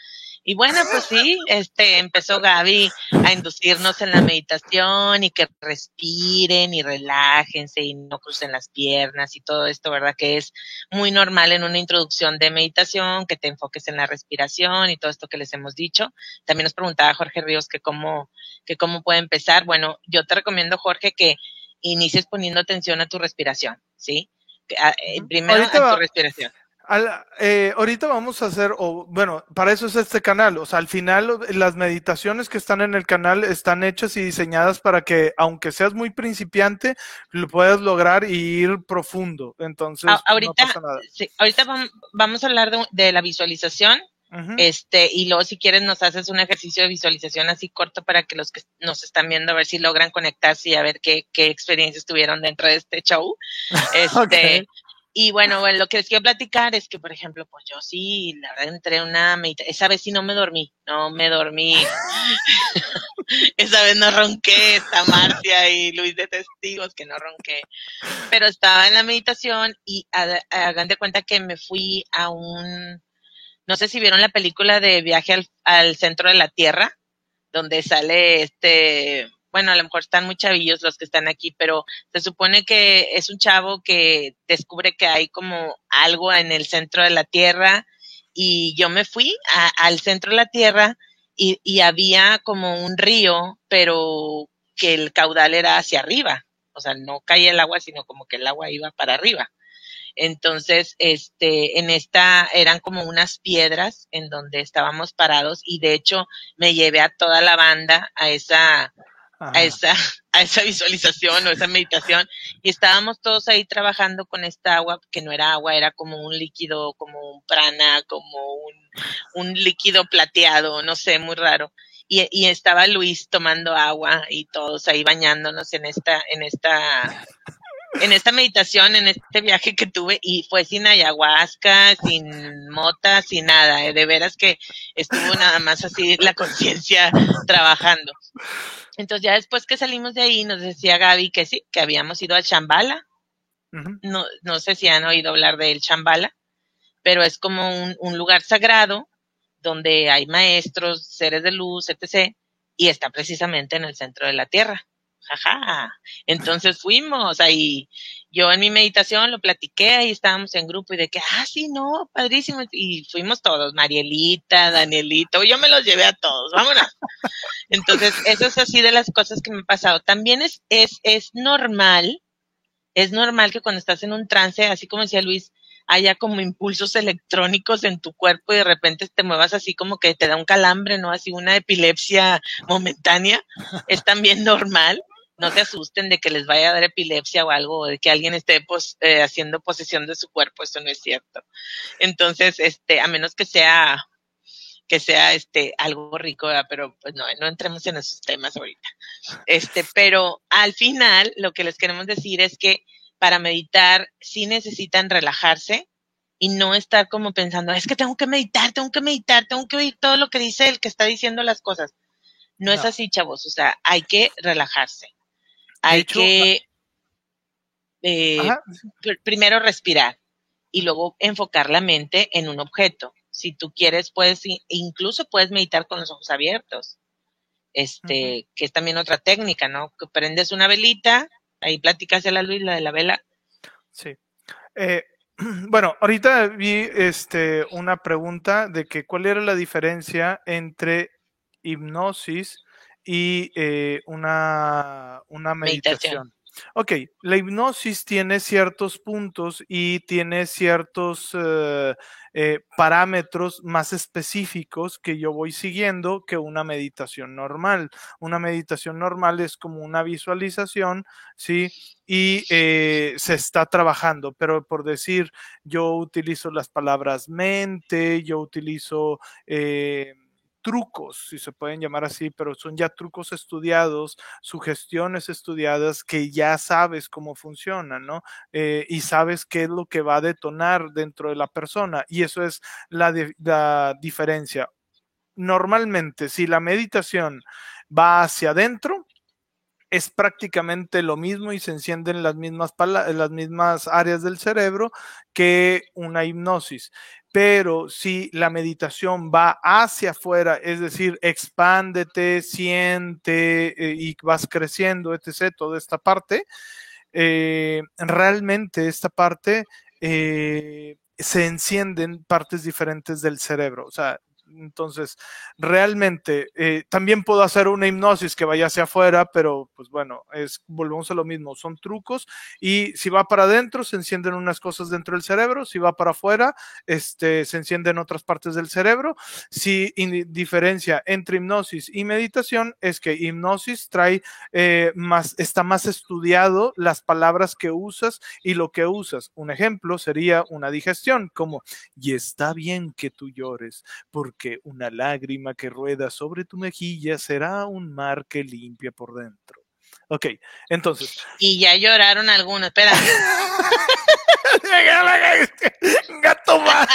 Y bueno, pues sí, este, empezó Gaby a inducirnos en la meditación y que respiren y relájense y no crucen las piernas y todo esto, ¿verdad? Que es muy normal en una introducción de meditación, que te enfoques en la respiración y todo esto que les hemos dicho. También nos preguntaba Jorge Ríos que cómo, que cómo puede empezar. Bueno, yo te recomiendo, Jorge, que inicies poniendo atención a tu respiración, ¿sí? Eh, primero a tu respiración. Eh, ahorita vamos a hacer, o bueno, para eso es este canal. O sea, al final las meditaciones que están en el canal están hechas y diseñadas para que, aunque seas muy principiante, lo puedas lograr y ir profundo. Entonces, ahorita, ahorita vamos a hablar de la visualización este, y luego si quieres nos haces un ejercicio de visualización así corto para que los que nos están viendo a ver si logran conectarse y a ver qué, qué experiencias tuvieron dentro de este show. Este, Y bueno, lo que les quiero platicar es que, por ejemplo, pues yo sí, la verdad entré una meditación, esa vez sí no me dormí, no me dormí. Esa vez no ronqué, está Marcia y Luis de testigos que no ronqué. Pero estaba en la meditación y hagan de cuenta que me fui a un, no sé si vieron la película de Viaje al, al centro de la Tierra, donde sale este, bueno, a lo mejor están muy chavillos los que están aquí, pero se supone que es un chavo que descubre que hay como algo en el centro de la Tierra y yo me fui al centro de la Tierra y, y había como un río, pero que el caudal era hacia arriba, o sea, no caía el agua, sino como que el agua iba para arriba. Entonces, este, en esta eran como unas piedras en donde estábamos parados y de hecho me llevé a toda la banda a esa, a esa, a esa visualización o esa meditación y estábamos todos ahí trabajando con esta agua que no era agua, era como un líquido, como un prana, como un, un líquido plateado, no sé, muy raro. Y, y, estaba Luis tomando agua y todos ahí bañándonos en esta, en esta en esta meditación, en este viaje que tuve, y fue sin ayahuasca, sin mota, sin nada, ¿eh? de veras que estuvo nada más así la conciencia trabajando. Entonces ya después que salimos de ahí, nos decía Gaby que sí, que habíamos ido al Chambala. no, no sé si han oído hablar del Chambala, pero es como un, un lugar sagrado donde hay maestros, seres de luz, etc. Y está precisamente en el centro de la Tierra jaja. Entonces fuimos ahí. Yo en mi meditación lo platiqué, ahí estábamos en grupo y de que, ah, sí, no, padrísimo. Y fuimos todos, Marielita, Danielito, yo me los llevé a todos, vámonos. Entonces, eso es así de las cosas que me han pasado. También es, es, es normal, es normal que cuando estás en un trance, así como decía Luis, haya como impulsos electrónicos en tu cuerpo y de repente te muevas así como que te da un calambre, ¿no? Así una epilepsia momentánea. Es también normal no se asusten de que les vaya a dar epilepsia o algo, o de que alguien esté pues, eh, haciendo posesión de su cuerpo, eso no es cierto. Entonces, este, a menos que sea que sea este algo rico, pero pues no, no entremos en esos temas ahorita. Este, pero al final lo que les queremos decir es que para meditar sí necesitan relajarse y no estar como pensando, es que tengo que meditar, tengo que meditar, tengo que oír todo lo que dice el que está diciendo las cosas. No, no. es así, chavos, o sea, hay que relajarse hay que eh, primero respirar y luego enfocar la mente en un objeto. Si tú quieres, puedes, incluso puedes meditar con los ojos abiertos. Este, que es también otra técnica, ¿no? Que prendes una velita, ahí platicas a la luz, la de la vela. Sí. Eh, bueno, ahorita vi este, una pregunta de que cuál era la diferencia entre hipnosis y eh, una, una meditación. Ok, la hipnosis tiene ciertos puntos y tiene ciertos eh, eh, parámetros más específicos que yo voy siguiendo que una meditación normal. Una meditación normal es como una visualización, ¿sí? Y eh, se está trabajando, pero por decir, yo utilizo las palabras mente, yo utilizo... Eh, trucos, si se pueden llamar así, pero son ya trucos estudiados, sugestiones estudiadas que ya sabes cómo funcionan, ¿no? Eh, y sabes qué es lo que va a detonar dentro de la persona. Y eso es la, diferencia. Normalmente, si la meditación va hacia adentro, es prácticamente lo mismo y se encienden las mismas, las mismas áreas del cerebro que una hipnosis. Pero si la meditación va hacia afuera, es decir, expándete, siente eh, y vas creciendo, etc., toda esta parte, eh, realmente esta parte eh, se encienden partes diferentes del cerebro. O sea, entonces, realmente, eh, también puedo hacer una hipnosis que vaya hacia afuera, pero pues bueno, es, volvemos a lo mismo, son trucos y si va para adentro, se encienden unas cosas dentro del cerebro, si va para afuera, este, se encienden otras partes del cerebro. Si diferencia entre hipnosis y meditación es que hipnosis trae eh, más, está más estudiado las palabras que usas y lo que usas. Un ejemplo sería una digestión, como, y está bien que tú llores, porque que una lágrima que rueda sobre tu mejilla será un mar que limpia por dentro. Ok, entonces. Y ya lloraron algunos, espera. Gato más.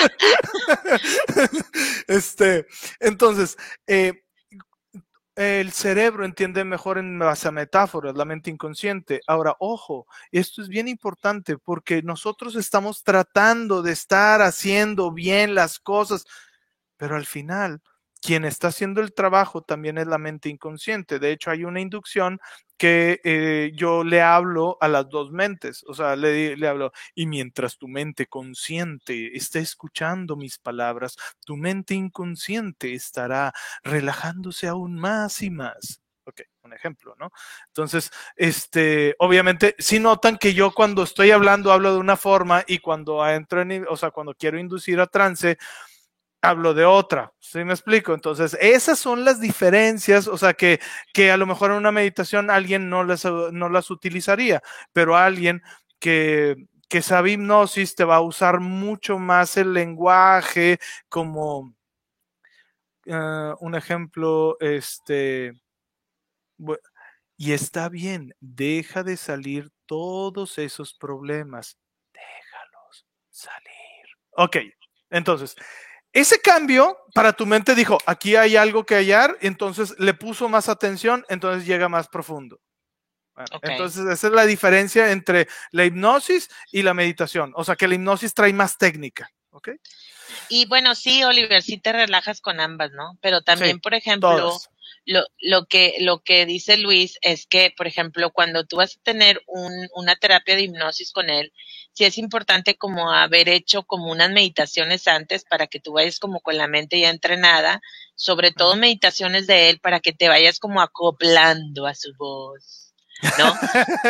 este, entonces, eh, el cerebro entiende mejor en base a metáforas, la mente inconsciente. Ahora, ojo, esto es bien importante porque nosotros estamos tratando de estar haciendo bien las cosas, pero al final quien está haciendo el trabajo también es la mente inconsciente. De hecho, hay una inducción que eh, yo le hablo a las dos mentes, o sea, le, le hablo, y mientras tu mente consciente esté escuchando mis palabras, tu mente inconsciente estará relajándose aún más y más. Ok, un ejemplo, ¿no? Entonces, este, obviamente, si notan que yo cuando estoy hablando hablo de una forma y cuando entro en, o sea, cuando quiero inducir a trance, hablo de otra, ¿sí me explico? Entonces, esas son las diferencias, o sea, que, que a lo mejor en una meditación alguien no las, no las utilizaría, pero alguien que, que sabe hipnosis te va a usar mucho más el lenguaje como uh, un ejemplo, este, y está bien, deja de salir todos esos problemas, déjalos salir. Ok, entonces, ese cambio para tu mente dijo, aquí hay algo que hallar, entonces le puso más atención, entonces llega más profundo. okay. Entonces esa es la diferencia entre la hipnosis y la meditación. O sea que la hipnosis trae más técnica. ¿ok? Y bueno, sí, Oliver, sí te relajas con ambas, ¿no? Pero también, sí, por ejemplo. Lo, lo, que, lo que dice Luis es que, por ejemplo, cuando tú vas a tener un, una terapia de hipnosis con él, sí es importante como haber hecho como unas meditaciones antes para que tú vayas como con la mente ya entrenada, sobre todo meditaciones de él para que te vayas como acoplando a su voz. ¿no?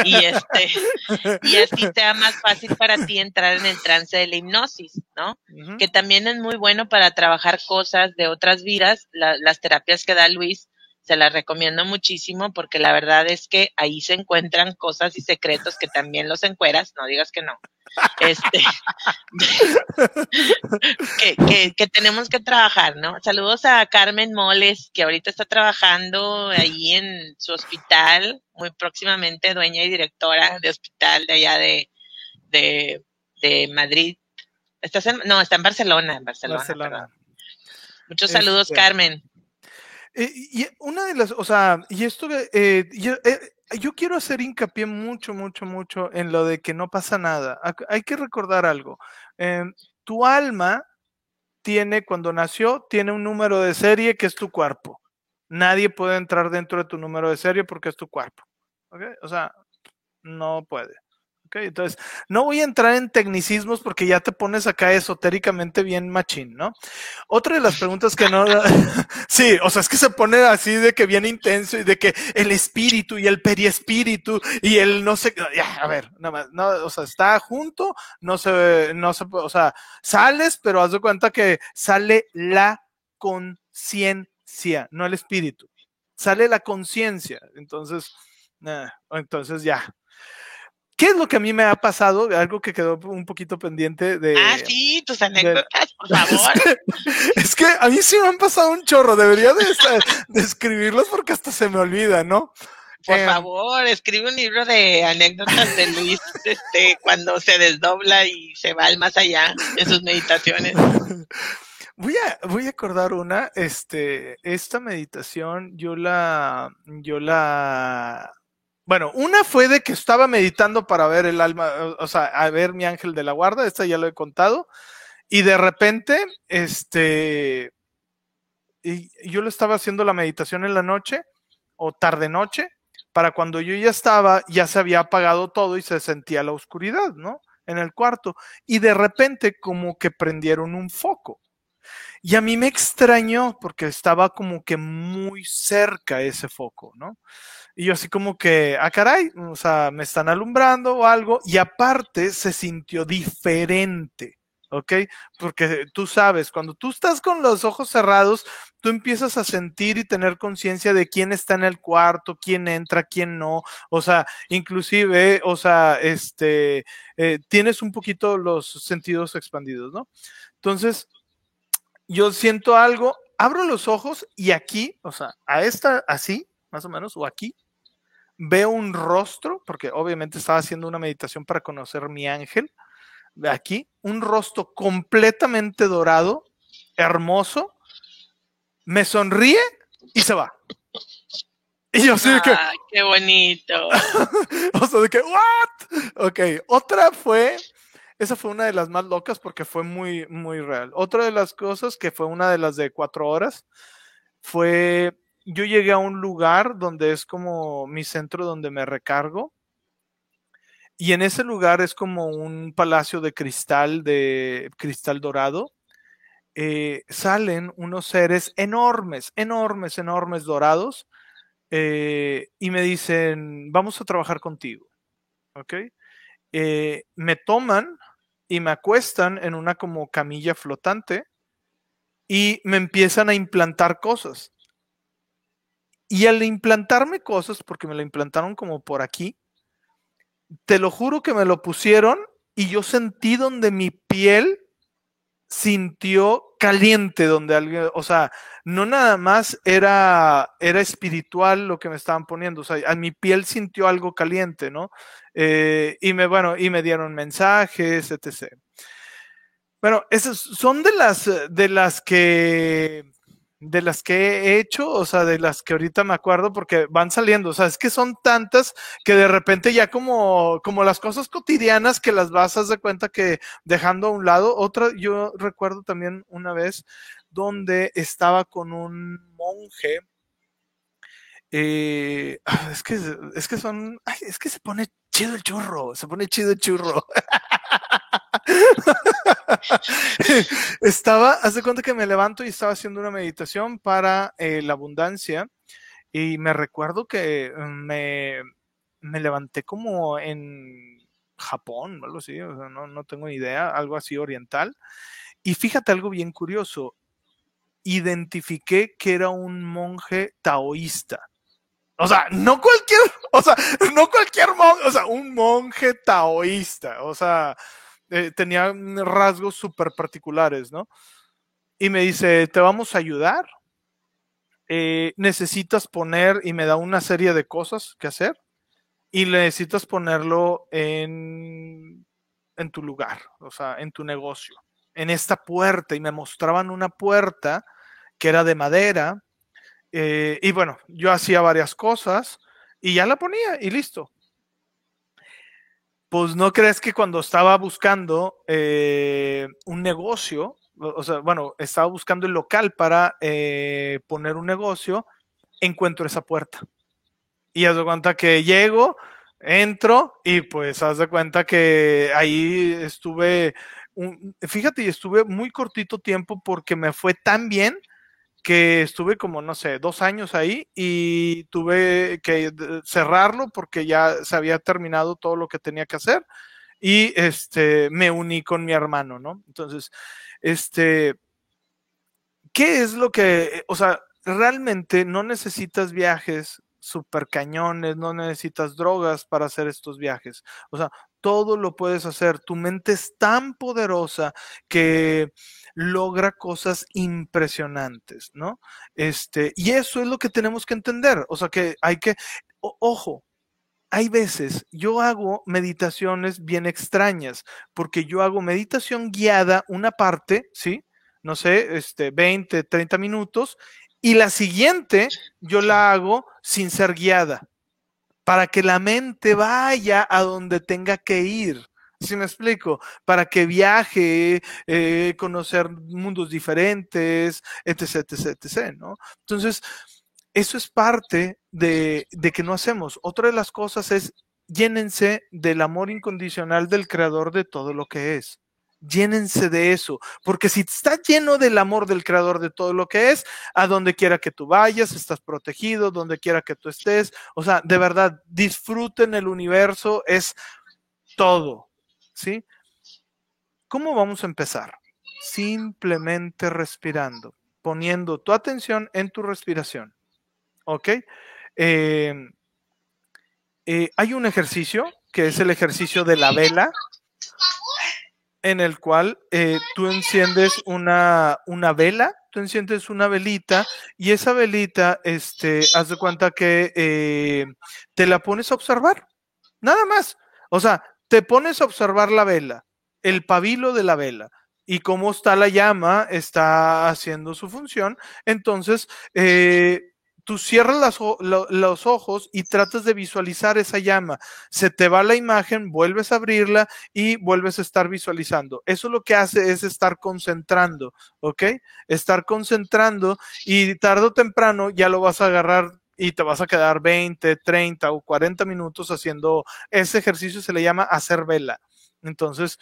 Y este, y así sea más fácil para ti entrar en el trance de la hipnosis, ¿no? Uh -huh. Que también es muy bueno para trabajar cosas de otras vidas, la, las terapias que da Luis, se las recomiendo muchísimo porque la verdad es que ahí se encuentran cosas y secretos que también los encueras, no digas que no. Este, que, que, que, tenemos que trabajar, ¿no? Saludos a Carmen Moles, que ahorita está trabajando ahí en su hospital, muy próximamente dueña y directora de hospital de allá de, de, de Madrid. ¿Estás en, no, está en Barcelona, en Barcelona. Barcelona. Muchos saludos, este, Carmen. Eh, y una de las, o sea, y esto, eh, yo, eh, yo, quiero hacer hincapié mucho, mucho, mucho en lo de que no pasa nada. Hay que recordar algo. Em, tu alma tiene, cuando nació, tiene un número de serie que es tu cuerpo. Nadie puede entrar dentro de tu número de serie porque es tu cuerpo. ¿okay? O sea, no puede. Okay, entonces, no voy a entrar en tecnicismos porque ya te pones acá esotéricamente bien machín, ¿no? Otra de las preguntas que no... sí, o sea, es que se pone así de que bien intenso y de que el espíritu y el periespíritu y el no sé... Ya, a ver, nada más, no, o sea, está junto, no se, no se, o sea, sales, pero haz de cuenta que sale la conciencia, no el espíritu. Sale la conciencia, entonces, eh, entonces ya, ¿Qué es lo que a mí me ha pasado? Algo que quedó un poquito pendiente de. Ah, sí, tus anécdotas, de, por favor. Es que, es que, a mí sí me han pasado un chorro. Debería de, de escribirlos porque hasta se me olvida, ¿no? Por eh, favor, escribe un libro de anécdotas de Luis este, cuando se desdobla y se va al más allá en sus meditaciones. Voy a, voy a acordar una, este, esta meditación yo la, yo la bueno, una fue de que estaba meditando para ver el alma, o sea, a ver mi ángel de la guarda, esta ya lo he contado, y de repente, este, y yo lo estaba haciendo la meditación en la noche o tarde noche, para cuando yo ya estaba, ya se había apagado todo y se sentía la oscuridad, ¿no? En el cuarto. Y de repente como que prendieron un foco. Y a mí me extrañó porque estaba como que muy cerca ese foco, ¿no? Y yo así como que, ah, caray, o sea, me están alumbrando o algo. Y aparte se sintió diferente, ¿ok? Porque tú sabes, cuando tú estás con los ojos cerrados, tú empiezas a sentir y tener conciencia de quién está en el cuarto, quién entra, quién no. O sea, inclusive, o sea, este, eh, tienes un poquito los sentidos expandidos, ¿no? Entonces, yo siento algo, abro los ojos y aquí, o sea, a esta, así, más o menos, o aquí, veo un rostro, porque obviamente estaba haciendo una meditación para conocer mi ángel, aquí, un rostro completamente dorado, hermoso, me sonríe y se va. Y yo sé que. ¡Qué bonito! o sea, de que, ¿what? Ok, otra fue. Esa fue una de las más locas porque fue muy, muy real. Otra de las cosas que fue una de las de cuatro horas fue. Yo llegué a un lugar donde es como mi centro donde me recargo. Y en ese lugar es como un palacio de cristal, de cristal dorado. Eh, salen unos seres enormes, enormes, enormes dorados eh, y me dicen, vamos a trabajar contigo. ¿Ok? Eh, me toman y me acuestan en una como camilla flotante y me empiezan a implantar cosas. Y al implantarme cosas, porque me lo implantaron como por aquí, te lo juro que me lo pusieron y yo sentí donde mi piel sintió caliente donde alguien, o sea, no nada más era, era espiritual lo que me estaban poniendo, o sea, a mi piel sintió algo caliente, ¿no? Eh, y me, bueno, y me dieron mensajes, etc. Bueno, esas son de las, de las que de las que he hecho, o sea, de las que ahorita me acuerdo porque van saliendo, o sea, es que son tantas que de repente ya como, como las cosas cotidianas que las vas a de cuenta que dejando a un lado. Otra, yo recuerdo también una vez donde estaba con un monje. Eh, es que es que son, es que se pone chido el churro, se pone chido el churro. estaba, hace cuenta que me levanto y estaba haciendo una meditación para eh, la abundancia y me recuerdo que mm, me, me levanté como en Japón, algo así, no, no tengo idea, algo así oriental. Y fíjate algo bien curioso, identifiqué que era un monje taoísta. O sea, no cualquier, o sea, no cualquier monje, o sea, un monje taoísta, o sea, eh, tenía rasgos súper particulares, ¿no? Y me dice, te vamos a ayudar, eh, necesitas poner, y me da una serie de cosas que hacer, y necesitas ponerlo en, en tu lugar, o sea, en tu negocio, en esta puerta, y me mostraban una puerta que era de madera, eh, y bueno, yo hacía varias cosas, y ya la ponía, y listo pues no crees que cuando estaba buscando eh, un negocio, o sea, bueno, estaba buscando el local para eh, poner un negocio, encuentro esa puerta. Y haz de cuenta que llego, entro y pues haz de cuenta que ahí estuve, fíjate, y estuve muy cortito tiempo porque me fue tan bien que estuve como, no sé, dos años ahí y tuve que cerrarlo porque ya se había terminado todo lo que tenía que hacer y este, me uní con mi hermano, ¿no? Entonces, este, ¿qué es lo que, o sea, realmente no necesitas viajes super cañones, no necesitas drogas para hacer estos viajes. O sea, todo lo puedes hacer. Tu mente es tan poderosa que logra cosas impresionantes, ¿no? Este, y eso es lo que tenemos que entender. O sea, que hay que, ojo, hay veces yo hago meditaciones bien extrañas, porque yo hago meditación guiada, una parte, ¿sí? No sé, este, 20, 30 minutos, y la siguiente yo la hago sin ser guiada, para que la mente vaya a donde tenga que ir. ¿Sí me explico? Para que viaje, eh, conocer mundos diferentes, etc, etc, etc, ¿no? Entonces, eso es parte de, de que no hacemos. Otra de las cosas es llénense del amor incondicional del creador de todo lo que es. Llénense de eso, porque si estás lleno del amor del creador de todo lo que es, a donde quiera que tú vayas, estás protegido, donde quiera que tú estés, o sea, de verdad, disfruten el universo, es todo, ¿sí? ¿Cómo vamos a empezar? Simplemente respirando, poniendo tu atención en tu respiración. ¿Ok? Eh, eh, hay un ejercicio que es el ejercicio de la vela, en el cual eh, tú enciendes una, una, vela, tú enciendes una velita y esa velita, este, haz de cuenta que te la pones a observar, nada más. O sea, te pones a observar la vela, el pabilo de la vela y cómo está la llama, está haciendo su función. Entonces, eh, tú cierras los ojos y tratas de visualizar esa llama. Se te va la imagen, vuelves a abrirla y vuelves a estar visualizando. Eso lo que hace es estar concentrando, ¿ok? Estar concentrando y tarde o temprano ya lo vas a agarrar y te vas a quedar 20, 30 o 40 minutos haciendo ese ejercicio, se le llama hacer vela. Entonces,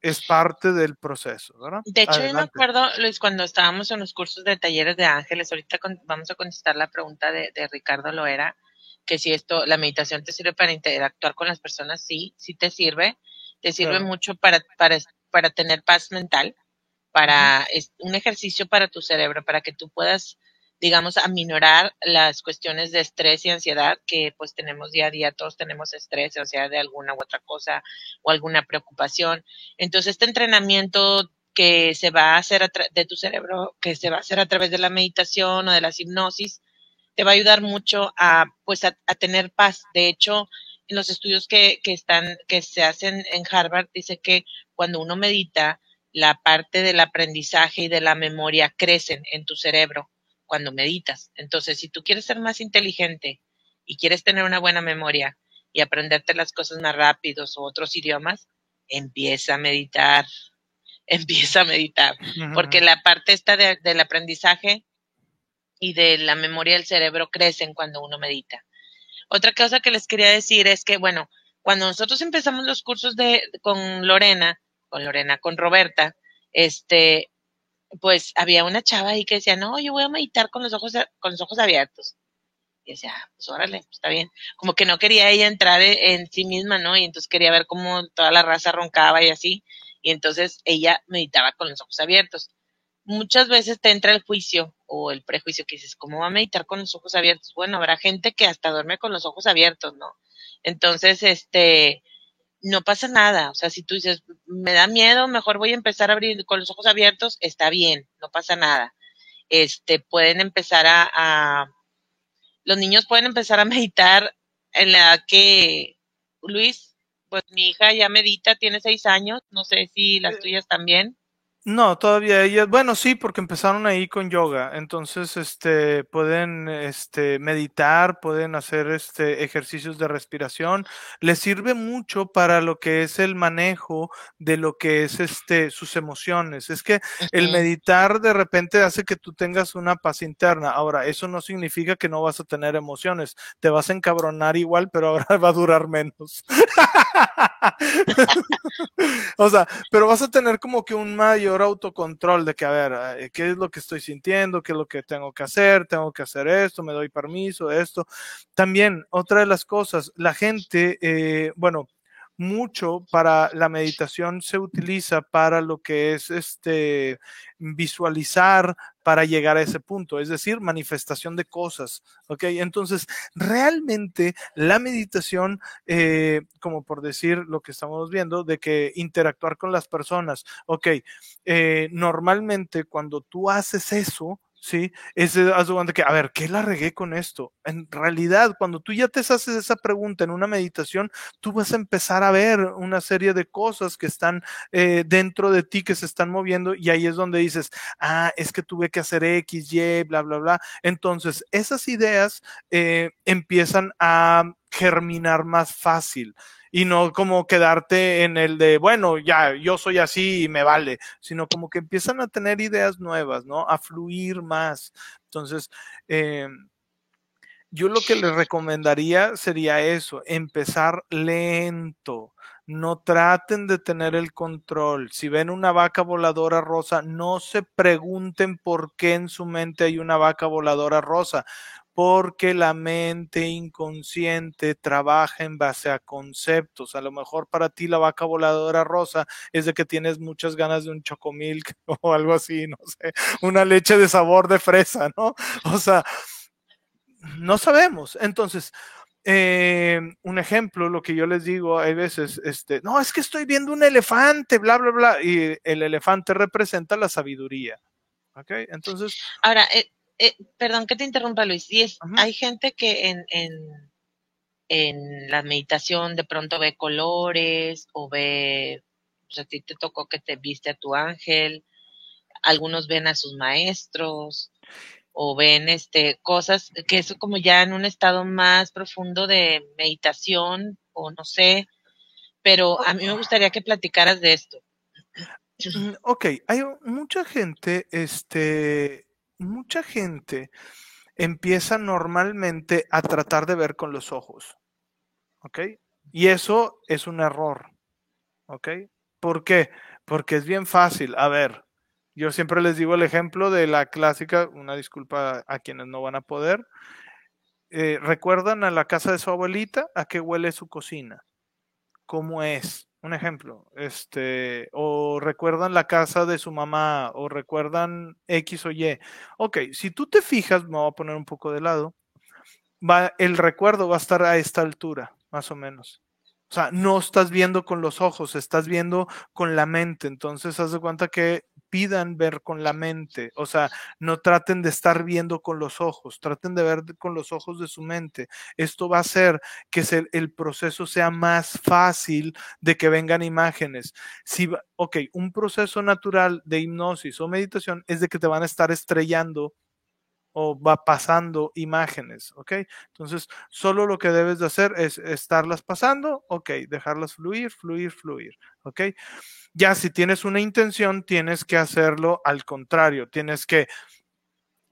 es parte del proceso, ¿verdad? De hecho, yo me acuerdo, Luis, cuando estábamos en los cursos de talleres de ángeles, ahorita vamos a contestar la pregunta de, Ricardo Loera, que si esto, la meditación te sirve para interactuar con las personas, sí, sí te sirve, te sirve mucho para, para, para tener paz mental, para, es un ejercicio para tu cerebro, para que tú puedas digamos, aminorar las cuestiones de estrés y ansiedad que pues tenemos día a día, todos tenemos estrés, o sea, de alguna u otra cosa o alguna preocupación. Entonces, este entrenamiento que se va a hacer de tu cerebro, que se va a hacer a través de la meditación o de las hipnosis, te va a ayudar mucho a, pues, a, tener paz. De hecho, en los estudios que, que están, que se hacen en Harvard, dice que cuando uno medita, la parte del aprendizaje y de la memoria crecen en tu cerebro cuando meditas. Entonces, si tú quieres ser más inteligente y quieres tener una buena memoria y aprenderte las cosas más rápidos o otros idiomas, empieza a meditar, empieza a meditar, porque la parte esta del aprendizaje y de la memoria del cerebro crecen cuando uno medita. Otra cosa que les quería decir es que, bueno, cuando nosotros empezamos los cursos de, con Lorena, con Lorena, con Roberta, este, pues había una chava ahí que decía, no, yo voy a meditar con los ojos, con los ojos abiertos. Y decía, ah, pues órale, pues, está bien. Como que no quería ella entrar e, en, sí misma, ¿no? Y entonces quería ver cómo toda la raza roncaba y así. Y entonces ella meditaba con los ojos abiertos. Muchas veces te entra el juicio o el prejuicio que dices, ¿cómo va a meditar con los ojos abiertos? Bueno, habrá gente que hasta duerme con los ojos abiertos, ¿no? Entonces, este, no pasa nada. O sea, si tú dices, me da miedo, mejor voy a empezar a abrir con los ojos abiertos, está bien, no pasa nada. Este, pueden empezar a, a los niños pueden empezar a meditar en la edad que, Luis, pues mi hija ya medita, tiene seis años, no sé si las tuyas también. No, todavía ellas, bueno, sí, porque empezaron ahí con yoga, entonces, este, pueden, este, meditar, pueden hacer, este, ejercicios de respiración, les sirve mucho para lo que es el manejo de lo que es, este, sus emociones. Es que el meditar de repente hace que tú tengas una paz interna. Ahora, eso no significa que no vas a tener emociones, te vas a encabronar igual, pero ahora va a durar menos. o sea, pero vas a tener como que un mayor autocontrol de que, a ver, eh, ¿qué es lo que estoy sintiendo? ¿Qué es lo que tengo que hacer? ¿Tengo que hacer esto? ¿Me doy permiso? Esto. También, otra de las cosas, la gente, eh, bueno, mucho para la meditación se utiliza para lo que es este visualizar para llegar a ese punto, es decir, manifestación de cosas. ¿Ok? Entonces, realmente la meditación, eh, como por decir lo que estamos viendo, de que interactuar con las personas, ok, eh, normalmente cuando tú haces eso, ¿sí? Es haz de que, a ver, ¿qué la regué con esto? En realidad, cuando tú ya te haces esa pregunta en una meditación, tú vas a empezar a ver una serie de cosas que están eh, dentro de ti, que se están moviendo, y ahí es donde dices, ah, es que tuve que hacer X, Y, bla, bla, bla. Entonces, esas ideas eh, empiezan a germinar más fácil y no como quedarte en el de, bueno, ya, yo soy así y me vale, sino como que empiezan a tener ideas nuevas, ¿no? A fluir más. Entonces, eh, yo lo que les recomendaría sería eso, empezar lento. No traten de tener el control. Si ven una vaca voladora rosa, no se pregunten por qué en su mente hay una vaca voladora rosa porque la mente inconsciente trabaja en base a conceptos. A lo mejor para ti la vaca voladora rosa es de que tienes muchas ganas de un chocomilk o algo así, no sé, una leche de sabor de fresa, ¿no? O sea, no sabemos. Entonces, eh, un ejemplo, lo que yo les digo, hay veces, este, no, es que estoy viendo un elefante, bla, bla, bla, y el elefante representa la sabiduría. ¿Ok? Entonces. Ahora, eh, eh, perdón que te interrumpa, Luis. Y es, hay gente que en, en, en la meditación de pronto ve colores o ve, pues a ti te tocó que te viste a tu ángel, algunos ven a sus maestros o ven este cosas que es como ya en un estado más profundo de meditación o no sé, pero a mí me gustaría que platicaras de esto. Mm, ok, hay mucha gente, este, mucha gente empieza normalmente a tratar de ver con los ojos, ¿ok? Y eso es un error, ¿ok? ¿Por qué? Porque es bien fácil. A ver, yo siempre les digo el ejemplo de la clásica, una disculpa a quienes no van a poder. Eh, ¿Recuerdan a la casa de su abuelita? ¿A qué huele su cocina? ¿Cómo es? Un ejemplo. Este, o recuerdan la casa de su mamá, o recuerdan X o Y. Ok, si tú te fijas, me voy a poner un poco de lado, va, el recuerdo va a estar a esta altura, más o menos. O sea, no estás viendo con los ojos, estás viendo con la mente. Entonces, haz de cuenta que pidan ver con la mente. O sea, no traten de estar viendo con los ojos, traten de ver con los ojos de su mente. Esto va a hacer que el proceso sea más fácil de que vengan imágenes. Si, ok, un proceso natural de hipnosis o meditación es de que te van a estar estrellando o va pasando imágenes, ¿ok? Entonces, solo lo que debes de hacer es estarlas pasando, ok, dejarlas fluir, fluir, fluir, ¿ok? Ya si tienes una intención, tienes que hacerlo al contrario, tienes que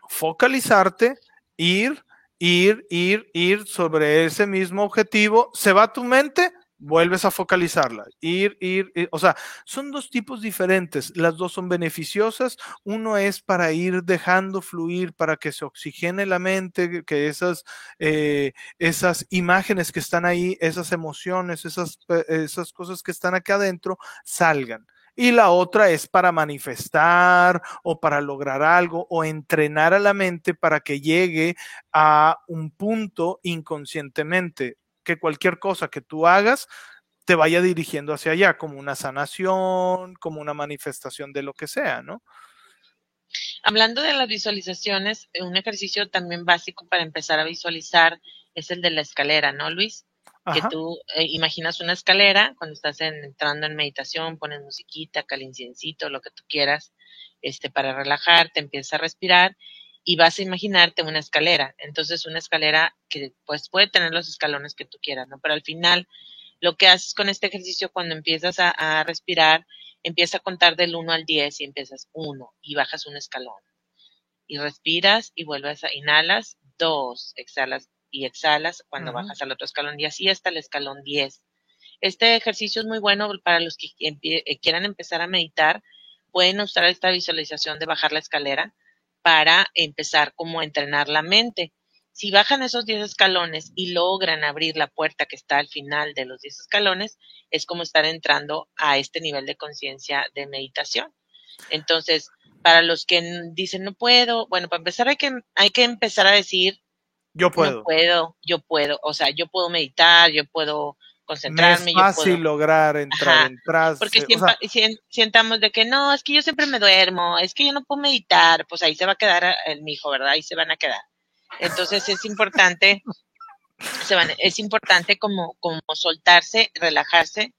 focalizarte, ir, ir, ir, ir sobre ese mismo objetivo, se va tu mente, vuelves a focalizarla, ir, ir, o sea, son dos tipos diferentes, las dos son beneficiosas, uno es para ir dejando fluir, para que se oxigene la mente, que esas, eh, esas imágenes que están ahí, esas emociones, esas, eh, esas cosas que están acá adentro, salgan. Y la otra es para manifestar o para lograr algo o entrenar a la mente para que llegue a un punto inconscientemente que cualquier cosa que tú hagas te vaya dirigiendo hacia allá, como una sanación, como una manifestación de lo que sea, ¿no? Hablando de las visualizaciones, un ejercicio también básico para empezar a visualizar es el de la escalera, ¿no, Luis? Que tú eh, imaginas una escalera cuando estás entrando en meditación, pones musiquita, calinciencito, lo que tú quieras, este, para relajarte, empiezas a respirar y vas a imaginarte una escalera. Entonces, una escalera que pues puede tener los escalones que tú quieras, ¿no? Pero al final, lo que haces con este ejercicio cuando empiezas a, respirar, empieza a contar del 1 al 10 y empiezas 1 y bajas un escalón. Y respiras y vuelves a inhalas, 2, exhalas y exhalas cuando bajas al otro escalón y así hasta el escalón 10. Este ejercicio es muy bueno para los que eh, quieran empezar a meditar. Pueden usar esta visualización de bajar la escalera para empezar como a entrenar la mente. Si bajan esos 10 escalones y logran abrir la puerta que está al final de los 10 escalones, es como estar entrando a este nivel de conciencia de meditación. Entonces, para los que dicen no puedo, bueno, para empezar hay que, hay que empezar a decir, yo puedo. No puedo, yo puedo, o sea, yo puedo meditar, yo puedo concentrarme. es fácil lograr entrar en Porque siempre, sientamos de que no, es que yo siempre me duermo, es que yo no puedo meditar, pues ahí se va a quedar el mi hijo, ¿verdad? Ahí se van a quedar. Entonces es importante, se van, es importante como, como soltarse, relajarse.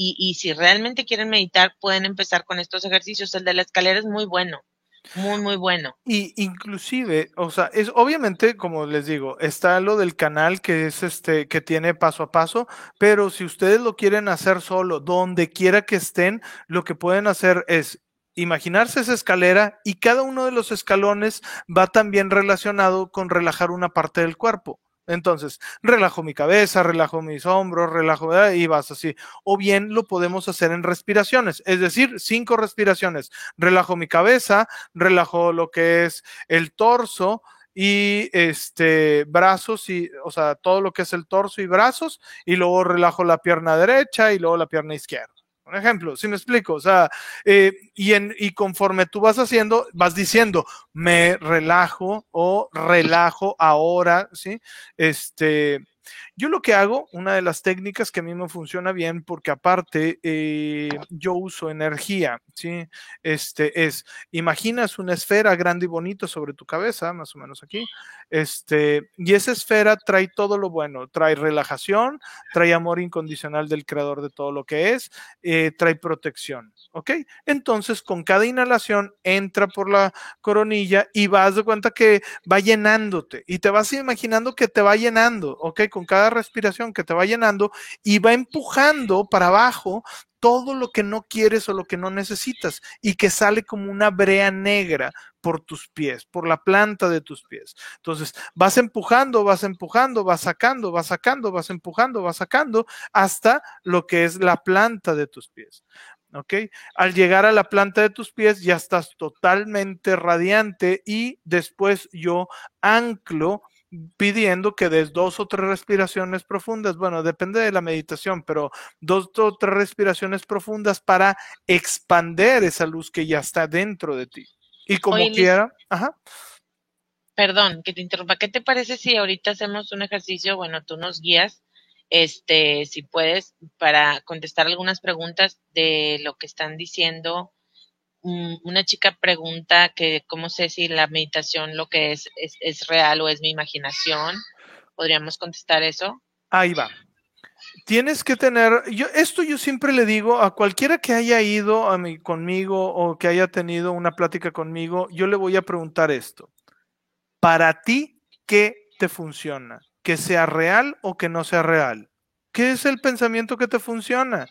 Y, y si realmente quieren meditar, pueden empezar con estos ejercicios. El de la escalera es muy bueno. Muy, muy bueno. Y inclusive, o sea, es obviamente, como les digo, está lo del canal que es este, que tiene paso a paso, pero si ustedes lo quieren hacer solo, donde quiera que estén, lo que pueden hacer es imaginarse esa escalera y cada uno de los escalones va también relacionado con relajar una parte del cuerpo. Entonces, relajo mi cabeza, relajo mis hombros, relajo y vas así. O bien lo podemos hacer en respiraciones, es decir, cinco respiraciones. Relajo mi cabeza, relajo lo que es el torso y este brazos y, o sea, todo lo que es el torso y brazos y luego relajo la pierna derecha y luego la pierna izquierda. Un ejemplo, si me explico, o sea, eh, y, en, y conforme tú vas haciendo, vas diciendo, me relajo o relajo ahora, ¿sí? Este, Yo lo que hago, una de las técnicas que a mí me funciona bien, porque aparte eh, yo uso energía, ¿sí? Este es, imaginas una esfera grande y bonita sobre tu cabeza, más o menos aquí, este, y esa esfera trae todo lo bueno, trae relajación, trae amor incondicional del creador de todo lo que es, eh, trae protección, ¿ok? Entonces, con cada inhalación entra por la coronilla y vas de cuenta que va llenándote y te vas imaginando que te va llenando, ¿ok? Con cada respiración que te va llenando y va empujando para abajo todo lo que no quieres o lo que no necesitas y que sale como una brea negra por tus pies, por la planta de tus pies. Entonces, vas empujando, vas empujando, vas sacando, vas sacando, vas empujando, vas sacando hasta lo que es la planta de tus pies. ¿Ok? Al llegar a la planta de tus pies ya estás totalmente radiante y después yo anclo pidiendo que des dos o tres respiraciones profundas. Bueno, depende de la meditación, pero dos o tres respiraciones profundas para expander esa luz que ya está dentro de ti. Y como quiera, ajá. Perdón, que te interrumpa. ¿Qué te parece si ahorita hacemos un ejercicio? Bueno, tú nos guías, este, si puedes, para contestar algunas preguntas de lo que están diciendo una chica pregunta que cómo sé si la meditación lo que es, es, real o es mi imaginación. ¿Podríamos contestar eso? Ahí va. Tienes que tener, yo, esto yo siempre le digo a cualquiera que haya ido a mí, conmigo o que haya tenido una plática conmigo, yo le voy a preguntar esto. Para ti, ¿qué te funciona? ¿Que sea real o que no sea real? ¿Qué es el pensamiento que te funciona?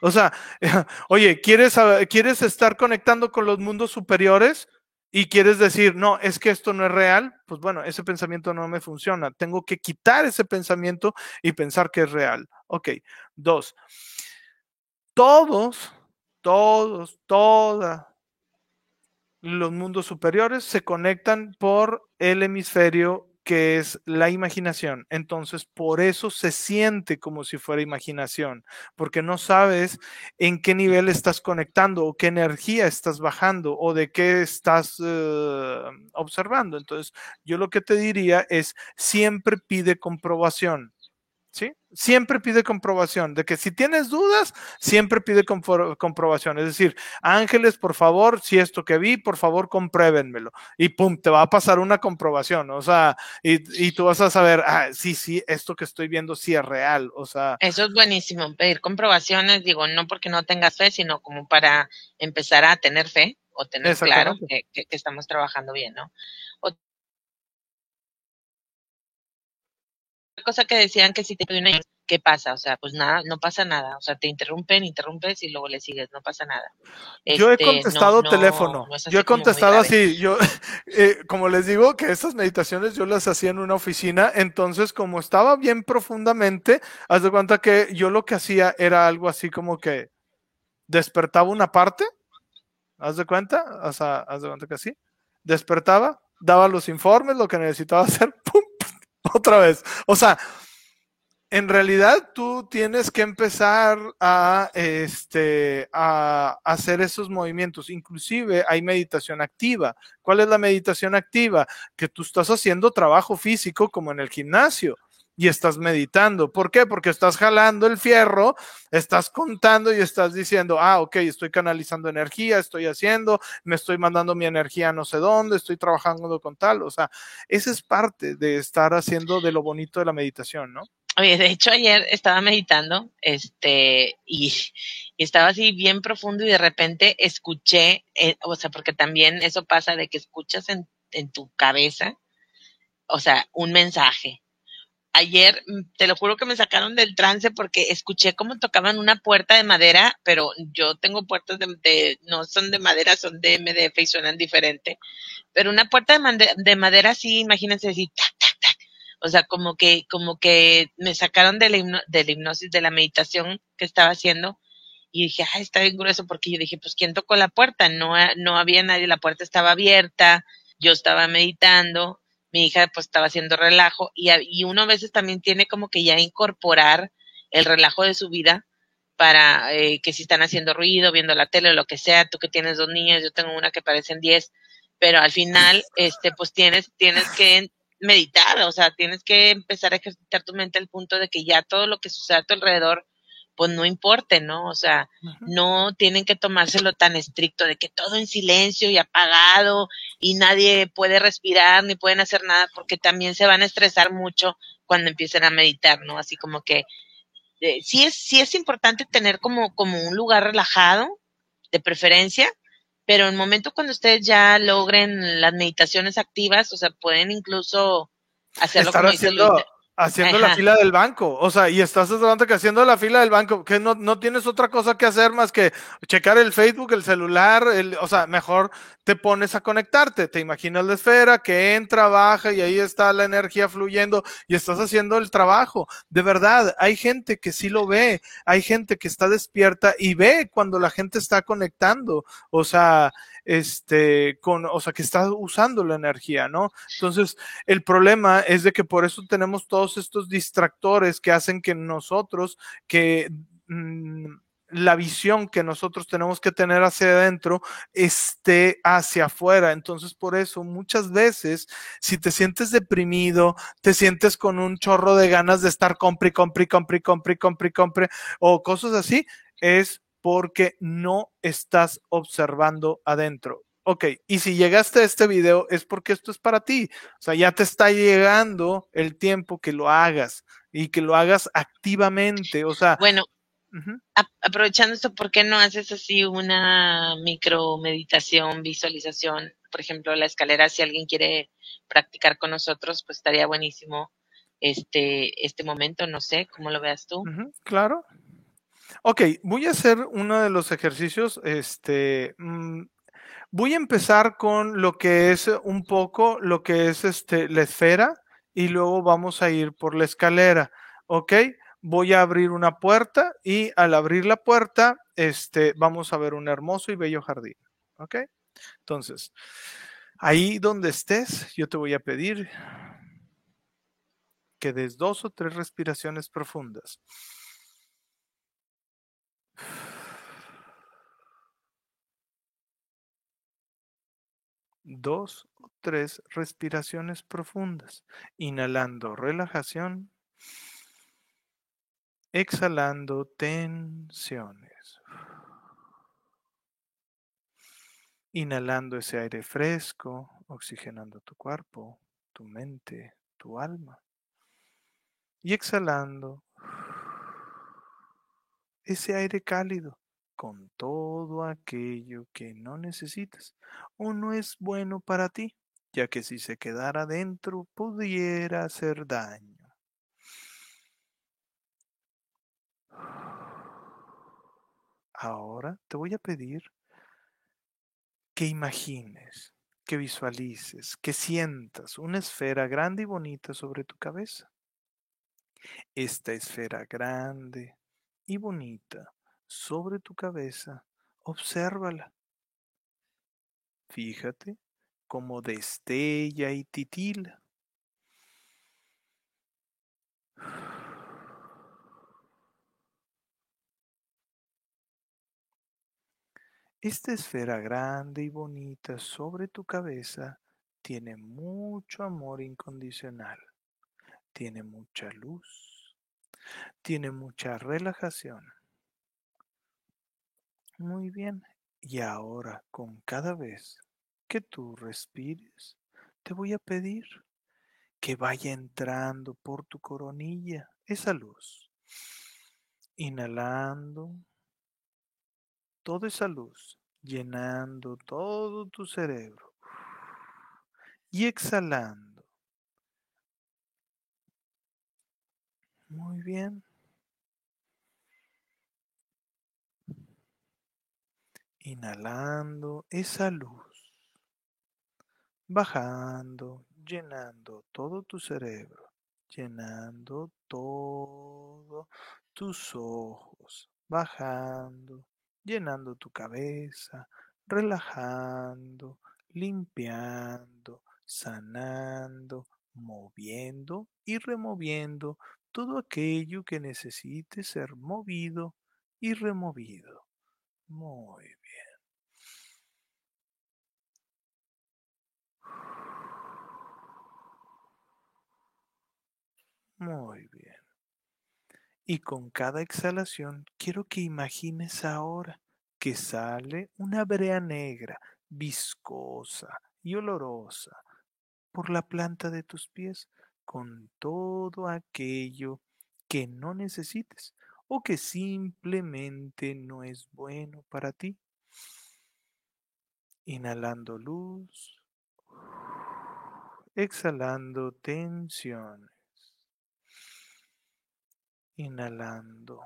O sea, oye, ¿quieres, ¿quieres estar conectando con los mundos superiores? Y quieres decir, no, es que esto no es real, pues bueno, ese pensamiento no me funciona. Tengo que quitar ese pensamiento y pensar que es real. Ok, dos. Todos, todos, todas los mundos superiores se conectan por el hemisferio que es la imaginación. Entonces, por eso se siente como si fuera imaginación, porque no sabes en qué nivel estás conectando o qué energía estás bajando o de qué estás eh, observando. Entonces, yo lo que te diría es, siempre pide comprobación. Siempre pide comprobación, de que si tienes dudas, siempre pide comprobación. Es decir, ángeles, por favor, si esto que vi, por favor, compruébenmelo. Y pum, te va a pasar una comprobación, o sea, y, tú vas a saber, ah, sí, sí, esto que estoy viendo sí es real, o sea. Eso es buenísimo, pedir comprobaciones, digo, no porque no tengas fe, sino como para empezar a tener fe o tener claro que, que estamos trabajando bien, ¿no? Cosa que decían que si te una ¿qué pasa? O sea, pues nada, no pasa nada. O sea, te interrumpen, interrumpes y luego le sigues, no pasa nada. yo he este, contestado teléfono. yo he contestado así. Yo, eh, como les digo, que estas meditaciones yo las hacía en una oficina. Entonces, como estaba bien profundamente, haz de cuenta que yo lo que hacía era algo así como que despertaba una parte. ¿Haz de cuenta? O sea, haz de cuenta que así. Despertaba, daba los informes, lo que necesitaba hacer. otra vez. O sea, en realidad tú tienes que empezar a, este, a hacer esos movimientos. Inclusive hay meditación activa. ¿Cuál es la meditación activa? Que tú estás haciendo trabajo físico como en el gimnasio y estás meditando. ¿Por qué? Porque estás jalando el fierro, estás contando y estás diciendo, ah, ok, estoy canalizando energía, estoy haciendo, me estoy mandando mi energía no sé dónde, estoy trabajando con tal. O sea, esa es parte de estar haciendo de lo bonito de la meditación, ¿no? Oye, de hecho ayer estaba meditando, este, y, estaba así bien profundo y de repente escuché, eh, o sea, porque también eso pasa de que escuchas en, en tu cabeza, o sea, un mensaje, ayer, mm, te lo juro que me sacaron del trance porque escuché cómo tocaban una puerta de madera, pero yo tengo puertas de, no son de madera, son de MDF y suenan diferente. Pero una puerta de, de madera sí, imagínense así, tac, tac, tac. O sea, como que, como que me sacaron de la, hipnosis, de la meditación que estaba haciendo. Y dije, ay, está bien grueso, porque yo dije, pues, ¿quién tocó la puerta? No, no había nadie, la puerta estaba abierta, yo estaba meditando, mi hija pues estaba haciendo relajo y, y uno a veces también tiene como que ya incorporar el relajo de su vida para eh, que si están haciendo ruido, viendo la tele o lo que sea, tú que tienes dos niñas, yo tengo una que parecen diez, pero al final, este, pues tienes, tienes que meditar, o sea, tienes que empezar a ejercitar tu mente al punto de que ya todo lo que sucede a tu alrededor pues no importe, ¿no? O sea, no tienen que tomárselo tan estricto de que todo en silencio y apagado y nadie puede respirar ni pueden hacer nada porque también se van a estresar mucho cuando empiecen a meditar, ¿no? Así como que eh, sí es sí es importante tener como como un lugar relajado de preferencia, pero en el momento cuando ustedes ya logren las meditaciones activas, o sea, pueden incluso hacerlo como dice Haciendo la fila del banco, o sea, y estás hablando que haciendo la fila del banco, que no, no tienes otra cosa que hacer más que checar el Facebook, el celular, el, o sea, mejor te pones a conectarte, te imaginas la esfera que entra, baja y ahí está la energía fluyendo y estás haciendo el trabajo. De verdad, hay gente que sí lo ve, hay gente que está despierta y ve cuando la gente está conectando, o sea, este, con, o sea, que está usando la energía, ¿no? Entonces, el problema es de que por eso tenemos todos estos distractores que hacen que nosotros, que mmm, la visión que nosotros tenemos que tener hacia adentro esté hacia afuera. Entonces, por eso muchas veces, si te sientes deprimido, te sientes con un chorro de ganas de estar compre, compre, compre, compre, compre, compre, o cosas así, es porque no estás observando adentro. Ok, y si llegaste a este video es porque esto es para ti. O sea, ya te está llegando el tiempo que lo hagas y que lo hagas activamente. O sea, bueno, uh -huh. aprovechando esto, ¿por qué no haces así una micro meditación, visualización? Por ejemplo, la escalera, si alguien quiere practicar con nosotros, pues estaría buenísimo este, este momento, no sé, ¿cómo lo veas tú? Uh -huh, claro. Ok, voy a hacer uno de los ejercicios. Este, mmm, voy a empezar con lo que es un poco lo que es este, la esfera y luego vamos a ir por la escalera. Ok, voy a abrir una puerta y al abrir la puerta, este, vamos a ver un hermoso y bello jardín. Ok, entonces, ahí donde estés, yo te voy a pedir que des dos o tres respiraciones profundas. Dos o tres respiraciones profundas, inhalando relajación, exhalando tensiones, inhalando ese aire fresco, oxigenando tu cuerpo, tu mente, tu alma, y exhalando ese aire cálido con todo aquello que no necesitas o no es bueno para ti, ya que si se quedara dentro pudiera hacer daño. Ahora te voy a pedir que imagines, que visualices, que sientas una esfera grande y bonita sobre tu cabeza. Esta esfera grande y bonita sobre tu cabeza, obsérvala. Fíjate cómo destella y titila. Esta esfera grande y bonita sobre tu cabeza tiene mucho amor incondicional, tiene mucha luz, tiene mucha relajación. Muy bien. Y ahora, con cada vez que tú respires, te voy a pedir que vaya entrando por tu coronilla esa luz. Inhalando toda esa luz, llenando todo tu cerebro. Y exhalando. Muy bien. Inhalando esa luz, bajando, llenando todo tu cerebro, llenando todo tus ojos, bajando, llenando tu cabeza, relajando, limpiando, sanando, moviendo y removiendo todo aquello que necesite ser movido y removido. Muy bien. Muy bien. Y con cada exhalación quiero que imagines ahora que sale una brea negra, viscosa y olorosa por la planta de tus pies con todo aquello que no necesites o que simplemente no es bueno para ti. Inhalando luz, exhalando tensiones. Inhalando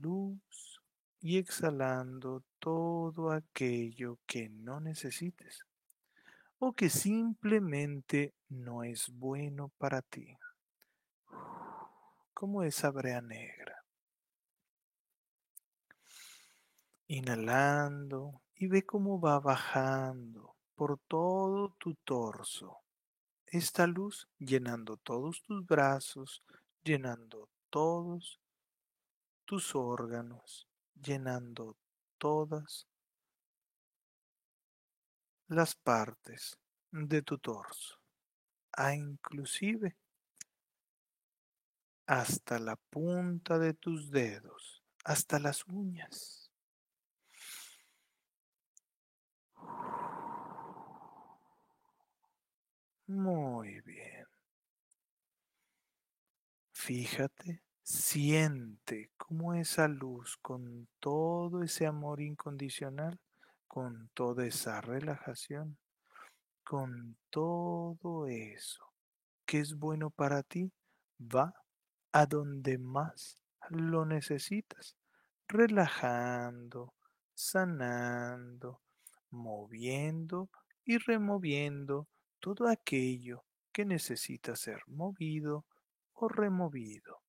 luz y exhalando todo aquello que no necesites o que simplemente no es bueno para ti, como esa brea negra. Inhalando y ve cómo va bajando por todo tu torso. Esta luz llenando todos tus brazos, llenando todos tus órganos, llenando todas las partes de tu torso, a inclusive hasta la punta de tus dedos, hasta las uñas. Muy bien. Fíjate, siente cómo esa luz con todo ese amor incondicional con toda esa relajación, con todo eso que es bueno para ti, va a donde más lo necesitas, relajando, sanando, moviendo y removiendo todo aquello que necesita ser movido o removido.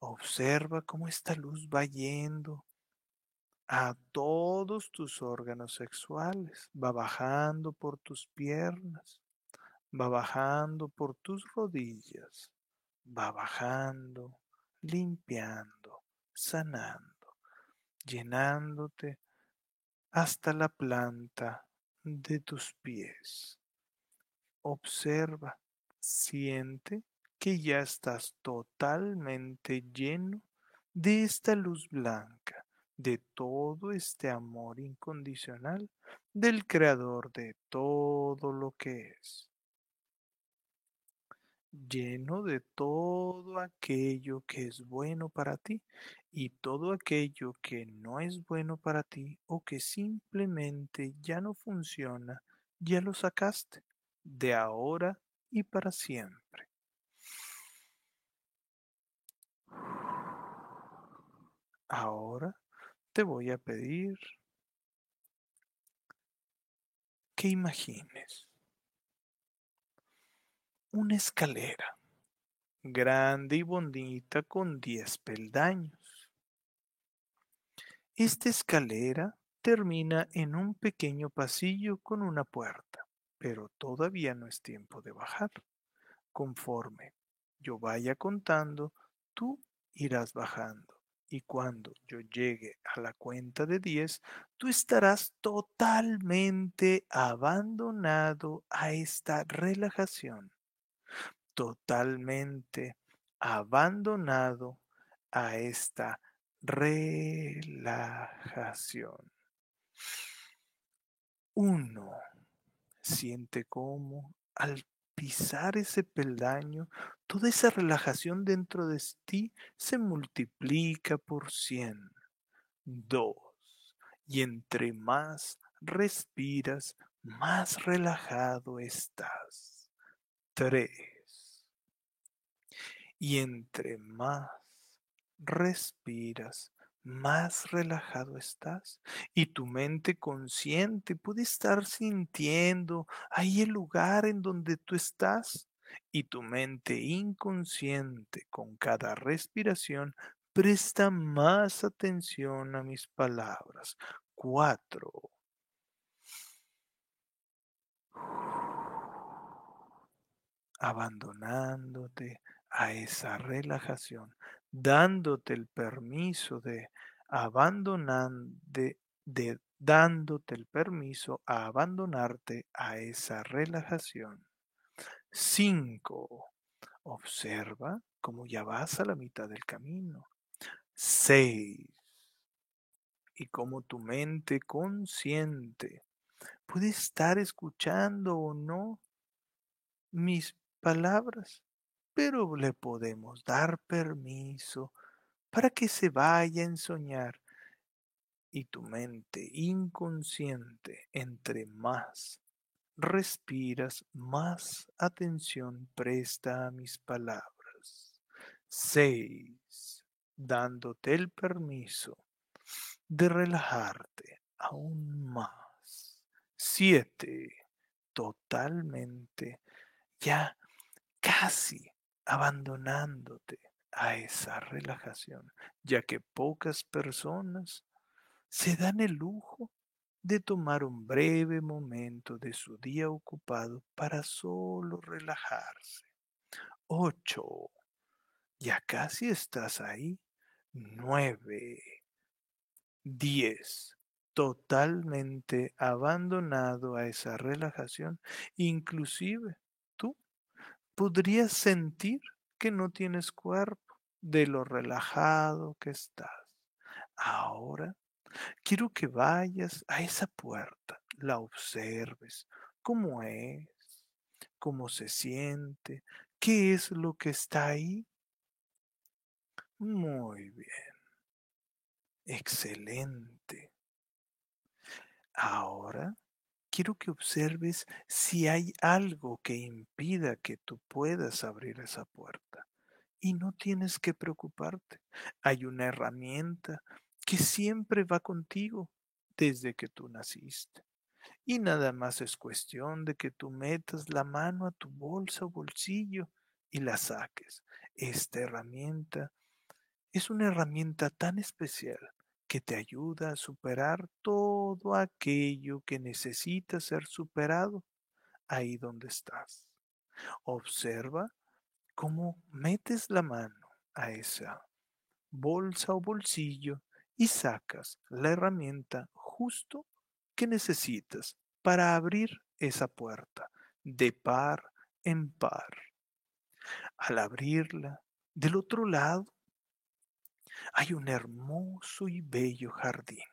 Observa cómo esta luz va yendo a todos tus órganos sexuales, va bajando por tus piernas, va bajando por tus rodillas, va bajando, limpiando, sanando, llenándote hasta la planta de tus pies. Observa, siente que ya estás totalmente lleno de esta luz blanca, de todo este amor incondicional del creador de todo lo que es. Lleno de todo aquello que es bueno para ti y todo aquello que no es bueno para ti o que simplemente ya no funciona, ya lo sacaste de ahora y para siempre. Ahora te voy a pedir que imagines una escalera grande y bonita con 10 peldaños. Esta escalera termina en un pequeño pasillo con una puerta, pero todavía no es tiempo de bajar. Conforme yo vaya contando, tú irás bajando y cuando yo llegue a la cuenta de 10, tú estarás totalmente abandonado a esta relajación, totalmente abandonado a esta. Uno siente como al pisar ese peldaño, toda esa relajación dentro de ti se multiplica por cien. Dos. Y entre más respiras, más relajado estás. Tres. Y entre más respiras, más relajado estás y tu mente consciente puede estar sintiendo ahí el lugar en donde tú estás y tu mente inconsciente con cada respiración presta más atención a mis palabras. Cuatro. Abandonándote a esa relajación dándote el permiso de abandonar, de, dándote el permiso a abandonarte a esa relajación. 5. Observa cómo ya vas a la mitad del camino. 6. Y cómo tu mente consciente puede estar escuchando o no mis palabras, pero le podemos dar permiso para que se vaya a soñar y tu mente inconsciente, entre más respiras, más atención presta a mis palabras. 6. Dándote el permiso de relajarte aún más. 7. Totalmente ya casi abandonándote a esa relajación, ya que pocas personas se dan el lujo de tomar un breve momento de su día ocupado para solo relajarse. 8. Ya casi estás ahí. 9. 10. Totalmente abandonado a esa relajación. Inclusive podrías sentir que no tienes cuerpo de lo relajado que estás. Ahora Quiero que vayas a esa puerta, la observes, cómo es, cómo se siente, qué es lo que está ahí. Muy bien. Excelente. Ahora quiero que observes si hay algo que impida que tú puedas abrir esa puerta. Y no tienes que preocuparte. Hay una herramienta que siempre va contigo desde que tú naciste. Y nada más es cuestión de que tú metas la mano a tu bolsa o bolsillo y la saques. Esta herramienta es una herramienta tan especial que te ayuda a superar todo aquello que necesita ser superado ahí donde estás. Observa cómo metes la mano a esa bolsa o bolsillo y sacas la herramienta justo que necesitas para abrir esa puerta de par en par. Al abrirla, del otro lado hay un hermoso y bello jardín.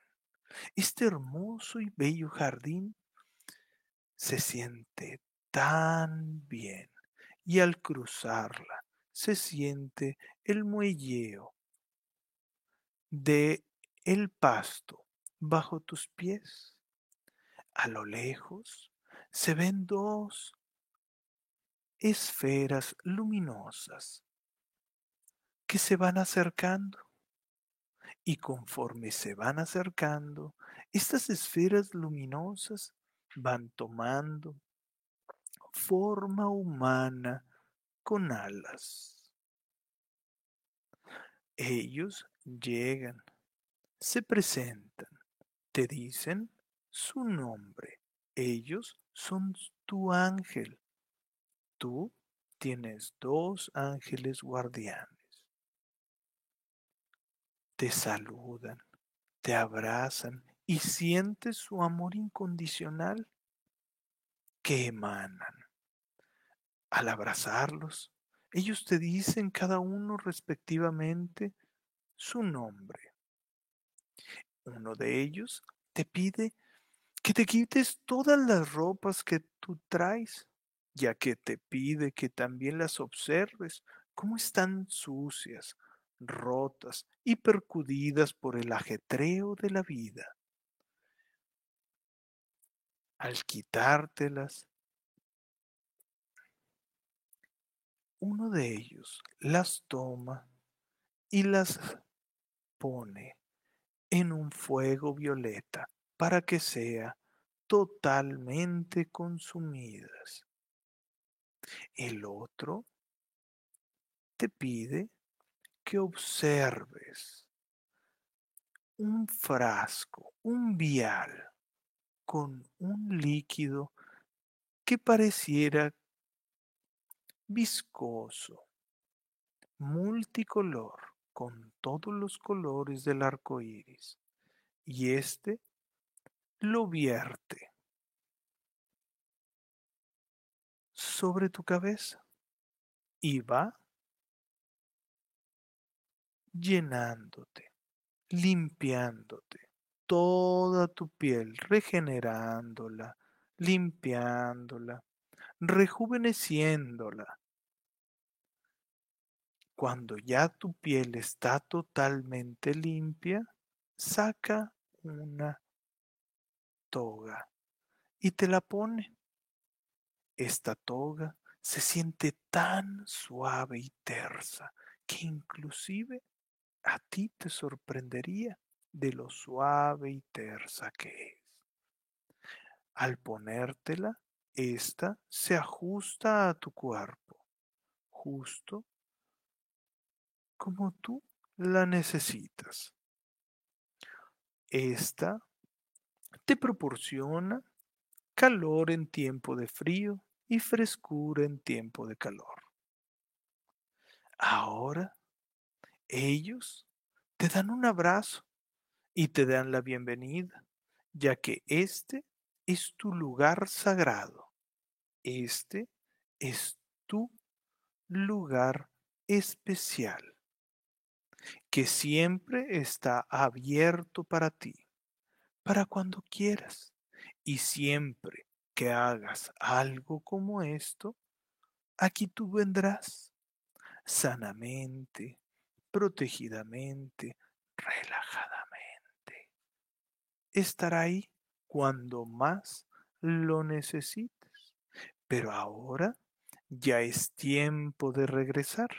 Este hermoso y bello jardín se siente tan bien y al cruzarla se siente el muelleo de el pasto bajo tus pies. A lo lejos se ven dos esferas luminosas que se van acercando. Y conforme se van acercando, estas esferas luminosas van tomando forma humana con alas. Ellos llegan se presentan, te dicen su nombre. Ellos son tu ángel. Tú tienes dos ángeles guardianes. Te saludan, te abrazan y sientes su amor incondicional que emanan. Al abrazarlos, ellos te dicen cada uno respectivamente su nombre. Uno de ellos te pide que te quites todas las ropas que tú traes, ya que te pide que también las observes cómo están sucias, rotas y percudidas por el ajetreo de la vida. Al quitártelas, uno de ellos las toma y las pone en un fuego violeta para que sea totalmente consumidas. El otro te pide que observes un frasco, un vial con un líquido que pareciera viscoso, multicolor con todos los colores del arco iris. Y este lo vierte sobre tu cabeza y va llenándote, limpiándote toda tu piel, regenerándola, limpiándola, rejuveneciéndola. Cuando ya tu piel está totalmente limpia, saca una toga y te la pone. Esta toga se siente tan suave y tersa que inclusive a ti te sorprendería de lo suave y tersa que es. Al ponértela, esta se ajusta a tu cuerpo, justo como tú la necesitas. Esta te proporciona calor en tiempo de frío y frescura en tiempo de calor. Ahora ellos te dan un abrazo y te dan la bienvenida, ya que este es tu lugar sagrado. Este es tu lugar especial, que siempre está abierto para ti, para cuando quieras. Y siempre que hagas algo como esto, aquí tú vendrás sanamente, protegidamente, relajadamente. Estará ahí cuando más lo necesites. Pero ahora ya es tiempo de regresar.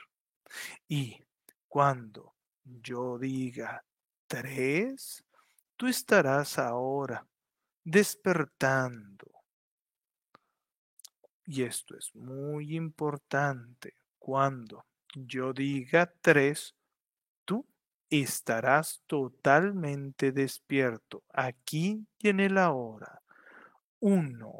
Y cuando yo diga tres, tú estarás ahora despertando. Y esto es muy importante. Cuando yo diga tres, estarás totalmente despierto aquí y en el ahora. Uno.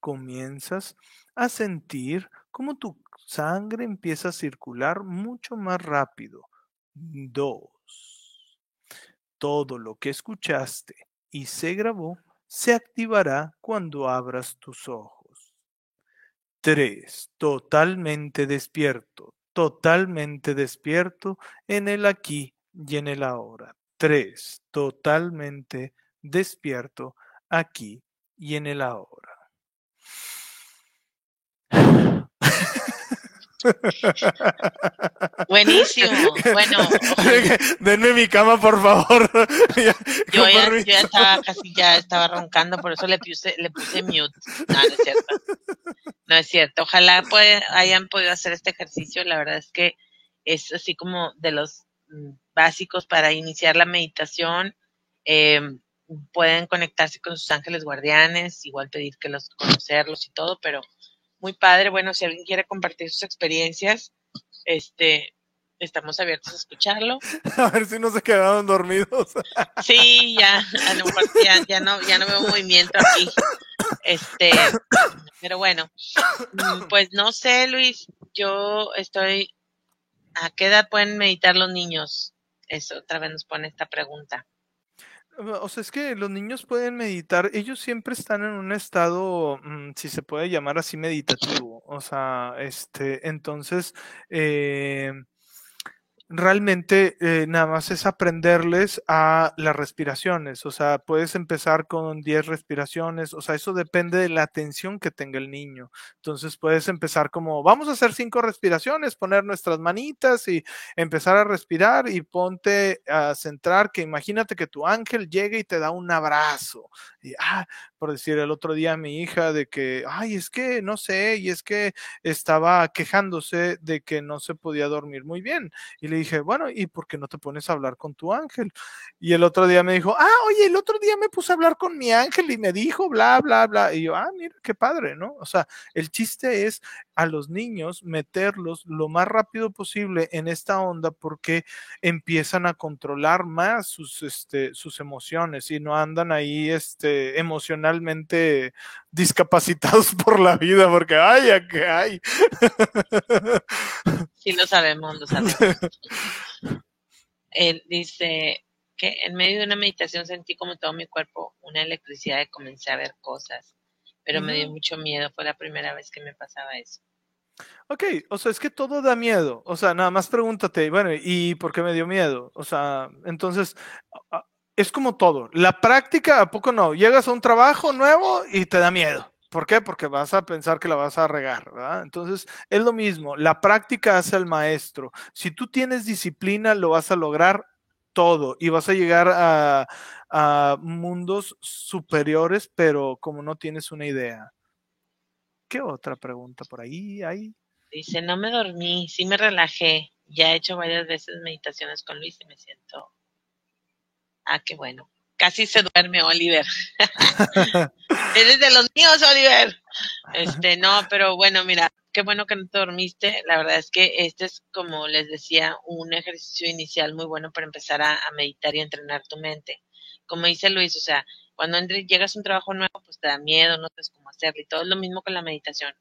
Comienzas a sentir como tu sangre empieza a circular mucho más rápido. Dos. Todo lo que escuchaste y se grabó se activará cuando abras tus ojos. Tres. Totalmente despierto, totalmente despierto en el aquí y en el ahora. Tres, totalmente despierto aquí y en el ahora. Buenísimo. Bueno, denme mi cama, por favor. yo, ya, yo, ya, estaba casi ya estaba roncando, por eso le puse, le puse mute. No, no es cierto. No es cierto. Ojalá hayan podido hacer este ejercicio. La verdad es que es así como de los mm, básicos para iniciar la meditación. Em, pueden conectarse con sus ángeles guardianes, igual pedir que los conocerlos y todo, pero muy padre. Bueno, si alguien quiere compartir sus experiencias, este, estamos abiertos a escucharlo. A ver si no se quedaron dormidos. Sí, ya, a lo mejor ya, no, ya no veo movimiento aquí. Este, pero bueno, mm, pues no sé, Luis, yo estoy, ¿a qué edad pueden meditar los niños? Eso otra vez nos pone esta pregunta. O sea, es que los niños pueden meditar, ellos siempre están en un estado, mm, si se puede llamar así, meditativo. O sea, este, entonces, eh, realmente eh, nada más es aprenderles a las respiraciones, o sea, puedes empezar con 10 respiraciones, o sea, eso depende de la atención que tenga el niño. Entonces puedes empezar como, vamos a hacer cinco respiraciones, poner nuestras manitas y empezar a respirar y ponte a centrar que imagínate que tu ángel llegue y te da un abrazo. Y, ah, por decir el otro día a mi hija de que, ay, es que no sé, y es que estaba quejándose de que no se podía dormir muy bien. Y le dije, bueno, ¿y por qué no te pones a hablar con tu ángel? Y el otro día me dijo, ah, oye, el otro día me puse a hablar con mi ángel y me dijo, bla, bla, bla. Y yo, ah, mira, qué padre, ¿no? O sea, el chiste es a los niños meterlos lo más rápido posible en esta onda porque empiezan a controlar más sus, este, sus emociones y no andan ahí este, emocionalmente discapacitados por la vida porque ay, ¿a qué hay? Sí, lo sabemos, lo sabemos. Él dice, que en medio de una meditación sentí como todo mi cuerpo una electricidad y comencé a ver cosas, pero me dio mucho miedo, fue la primera vez que me pasaba eso. Ok, o sea, es que todo da miedo. O sea, nada más pregúntate, bueno, ¿y por qué me dio miedo? O sea, entonces, es como todo. La práctica, ¿a poco no? Llegas a un trabajo nuevo y te da miedo. ¿Por qué? Porque vas a pensar que la vas a regar, ¿verdad? Entonces, es lo mismo. La práctica hace al maestro. Si tú tienes disciplina, lo vas a lograr todo y vas a llegar a, mundos superiores, pero como no tienes una idea. ¿Qué otra pregunta por ahí hay? Dice, no me dormí, sí me relajé. Ya he hecho varias veces meditaciones con Luis y me siento... Ah, qué bueno. Casi se duerme Oliver. Eres de los míos, Oliver. Este, no, pero bueno, mira, qué bueno que no te dormiste. La verdad es que este es, como les decía, un ejercicio inicial muy bueno para empezar a, meditar y entrenar tu mente. Como dice Luis, o sea, cuando llegas a un trabajo nuevo, pues te da miedo, no sabes cómo hacerlo y todo es lo mismo con la meditación.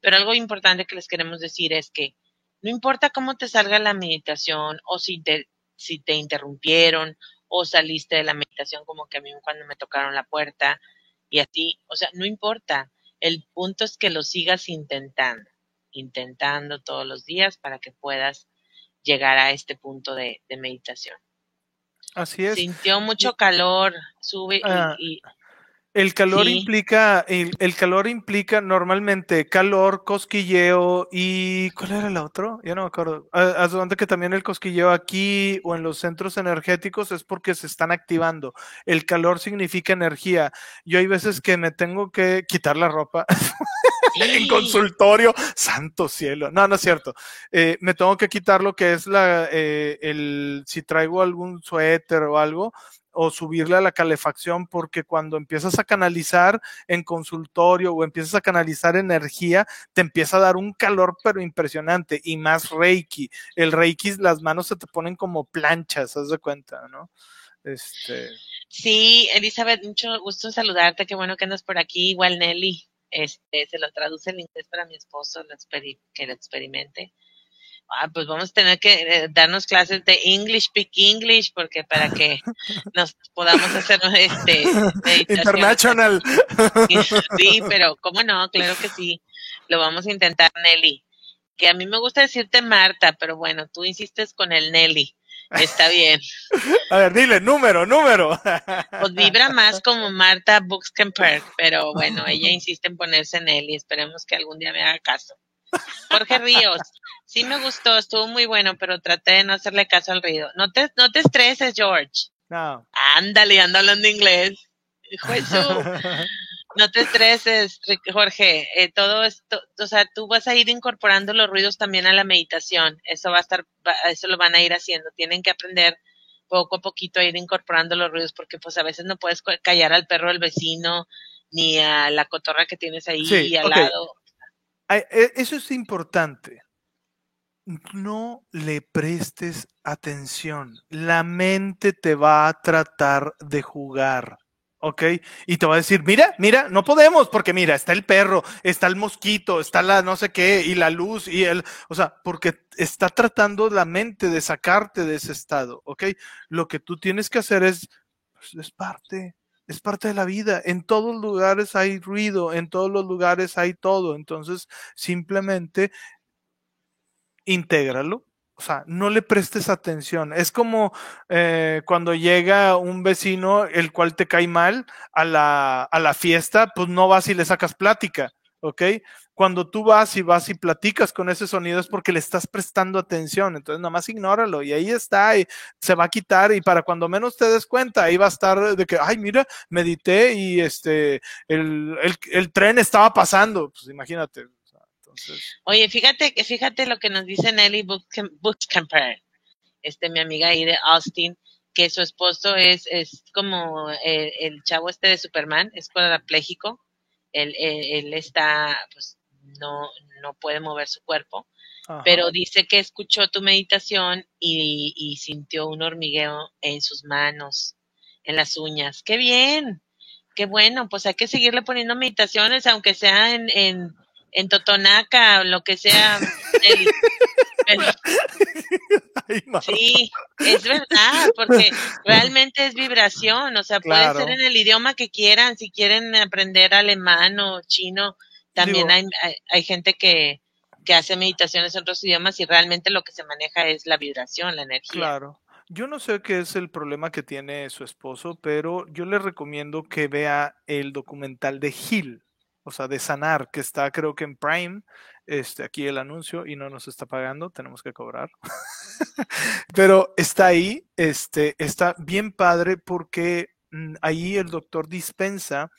Pero algo importante que les queremos decir es que no importa cómo te salga la meditación o si te, si te interrumpieron o saliste de la meditación como que a mí cuando me tocaron la puerta y así, o sea, no importa. El punto es que lo sigas intentando intentando todos los días para que puedas llegar a este punto de, meditación. Así es. Sintió mucho calor, sube y, ah, el calor implica, el, calor implica normalmente calor, cosquilleo y ¿cuál era el otro? Ya no me acuerdo. Ah, haz de que también el cosquilleo aquí o en los centros energéticos es porque se están activando. El calor significa energía. Yo hay veces que me tengo que quitar la ropa en consultorio. Santo cielo. No, no es cierto. Eh, me tengo que quitar lo que es la, eh, el, si traigo algún suéter o algo o subirle a la calefacción porque cuando empiezas a canalizar en consultorio o empiezas a canalizar energía, te empieza a dar un calor pero impresionante y más Reiki. El Reiki, las manos se te ponen como planchas, haz de cuenta, ¿no? Este... Sí, Elizabeth, mucho gusto saludarte, qué bueno que andas por aquí, igual Nelly. Este, se lo traduce en inglés para mi esposo, que lo experimente ah, pues vamos a tener que eh, darnos clases de English, Speak English, porque para que nos podamos hacer este International. Sí, pero cómo no, claro que sí. Lo vamos a intentar, Nelly. Que a mí me gusta decirte Marta, pero bueno, tú insistes con el Nelly. Está bien. A ver, dile, número, número. Pues vibra más como Marta Buxkemper, pero bueno, ella insiste en ponerse Nelly. Esperemos que algún día me haga caso. Jorge Ríos, sí me gustó, estuvo muy bueno, pero traté de no hacerle caso al ruido. No te, no te estreses, George. No. Ándale, ando hablando inglés. No te estreses, Jorge. Eh, todo esto, o sea, tú vas a ir incorporando los ruidos también a la meditación. Eso va a estar, eso lo van a ir haciendo. Tienen que aprender poco a poquito a ir incorporando los ruidos porque pues a veces no puedes callar al perro del vecino ni a la cotorra que tienes ahí al lado. E, eso es importante. No le prestes atención. La mente te va a tratar de jugar. ¿Ok? Y te va a decir, mira, mira, no podemos, porque mira, está el perro, está el mosquito, está la no sé qué, y la luz, y el, o sea, porque está tratando la mente de sacarte de ese estado, ¿ok? Lo que tú tienes que hacer es, pues, es parte, es parte de la vida. En todos los lugares hay ruido, en todos los lugares hay todo. Entonces, simplemente intégralo. O sea, no le prestes atención. Es como eh, cuando llega un vecino el cual te cae mal a la, a la fiesta, pues no vas y le sacas plática, ¿ok? cuando tú vas y vas y platicas con ese sonido es porque le estás prestando atención, entonces nada más ignóralo y ahí está y se va a quitar y para cuando menos te des cuenta ahí va a estar de que, ay, mira, medité y este, el, tren estaba pasando, pues imagínate. Oye, fíjate, fíjate lo que nos dice Nelly Buchkamper, este, mi amiga ahí de Austin, que su esposo es, es como el, el chavo este de Superman, es cuadrapléjico, él, él, él, está, pues, no, no puede mover su cuerpo, pero dice que escuchó tu meditación y, y, sintió un hormigueo en sus manos, en las uñas. ¡Qué bien! ¡Qué bueno! Pues hay que seguirle poniendo meditaciones, aunque sea en, en, en Totonaca lo que sea. sí, es verdad, porque realmente es vibración, o sea, puede ser en el idioma que quieran, si quieren aprender alemán o chino, también hay, hay, gente que, que hace meditaciones en otros idiomas y realmente lo que se maneja es la vibración, la energía. Claro. Yo no sé qué es el problema que tiene su esposo, pero yo le recomiendo que vea el documental de Hill, o sea, de Sanar, que está creo que en Prime, este, aquí el anuncio y no nos está pagando, tenemos que cobrar. pero está ahí, este, está bien padre porque mm, ahí el doctor dispensa,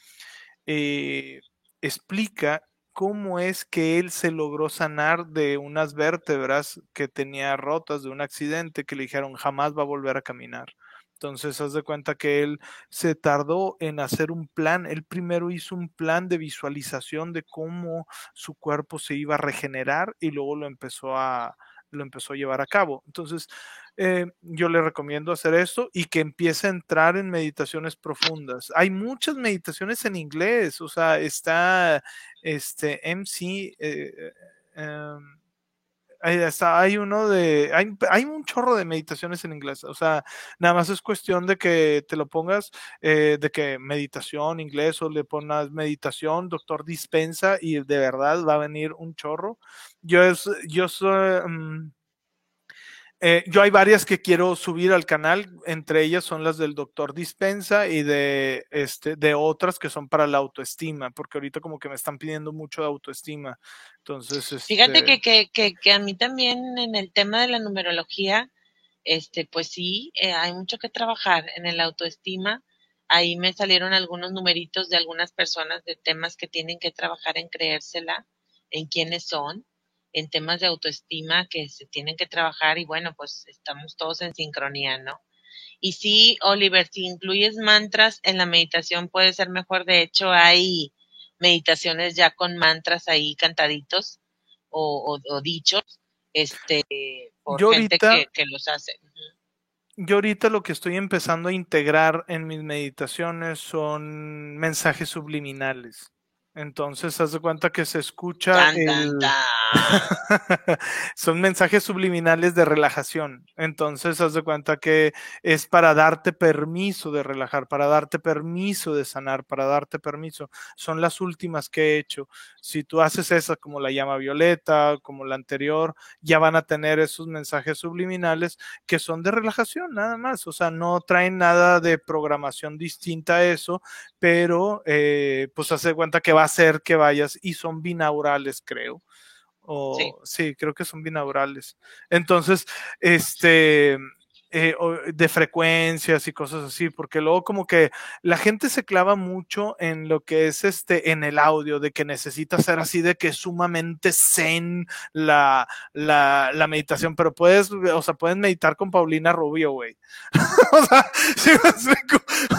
eh, explica cómo es que él se logró sanar de unas vértebras que tenía rotas de un accidente que le dijeron jamás va a volver a caminar. Entonces, haz de cuenta que él se tardó en hacer un plan. Él primero hizo un plan de visualización de cómo su cuerpo se iba a regenerar y luego lo empezó a, lo empezó a llevar a cabo. Entonces, eh, yo le recomiendo hacer esto y que empiece a entrar en meditaciones profundas. Hay muchas meditaciones en inglés, o sea, está este MC. Eh, em, hay uno de, hay, hay, un chorro de meditaciones en inglés, o sea, nada más es cuestión de que te lo pongas, eh, de que meditación inglés o le pongas meditación, doctor dispensa y de verdad va a venir un chorro. Yo es, yo soy, mm, eh, yo hay varias que quiero subir al canal, entre ellas son las del doctor Dispensa y de, este, de otras que son para la autoestima, porque ahorita como que me están pidiendo mucho de autoestima. Entonces, fíjate este que, que, que, a mí también en el tema de la numerología, este, pues sí, eh, hay mucho que trabajar en el autoestima. Ahí me salieron algunos numeritos de algunas personas de temas que tienen que trabajar en creérsela, en quiénes son en temas de autoestima que se tienen que trabajar y bueno, pues estamos todos en sincronía, ¿no? Y sí, Oliver, si incluyes mantras en la meditación puede ser mejor. De hecho, hay meditaciones ya con mantras ahí cantaditos o, dichos, este, por gente que, los hace. Yo ahorita lo que estoy empezando a integrar en mis meditaciones son mensajes subliminales. Entonces, haz de cuenta que se escucha. Son mensajes subliminales de relajación. Entonces, haz de cuenta que es para darte permiso de relajar, para darte permiso de sanar, para darte permiso. Son las últimas que he hecho. Si tú haces esa como la llama violeta, como la anterior, ya van a tener esos mensajes subliminales que son de relajación, nada más. O sea, no traen nada de programación distinta a eso, pero eh, pues hace cuenta que va a ser que vayas y son binaurales, creo. O, sí. creo que son binaurales. Entonces, este, eh, de frecuencias y cosas así, porque luego como que la gente se clava mucho en lo que es este, en el audio, de que necesita ser así, de que es sumamente zen la, la, la meditación, pero puedes, o sea, pueden meditar con Paulina Rubio, güey. o, sea,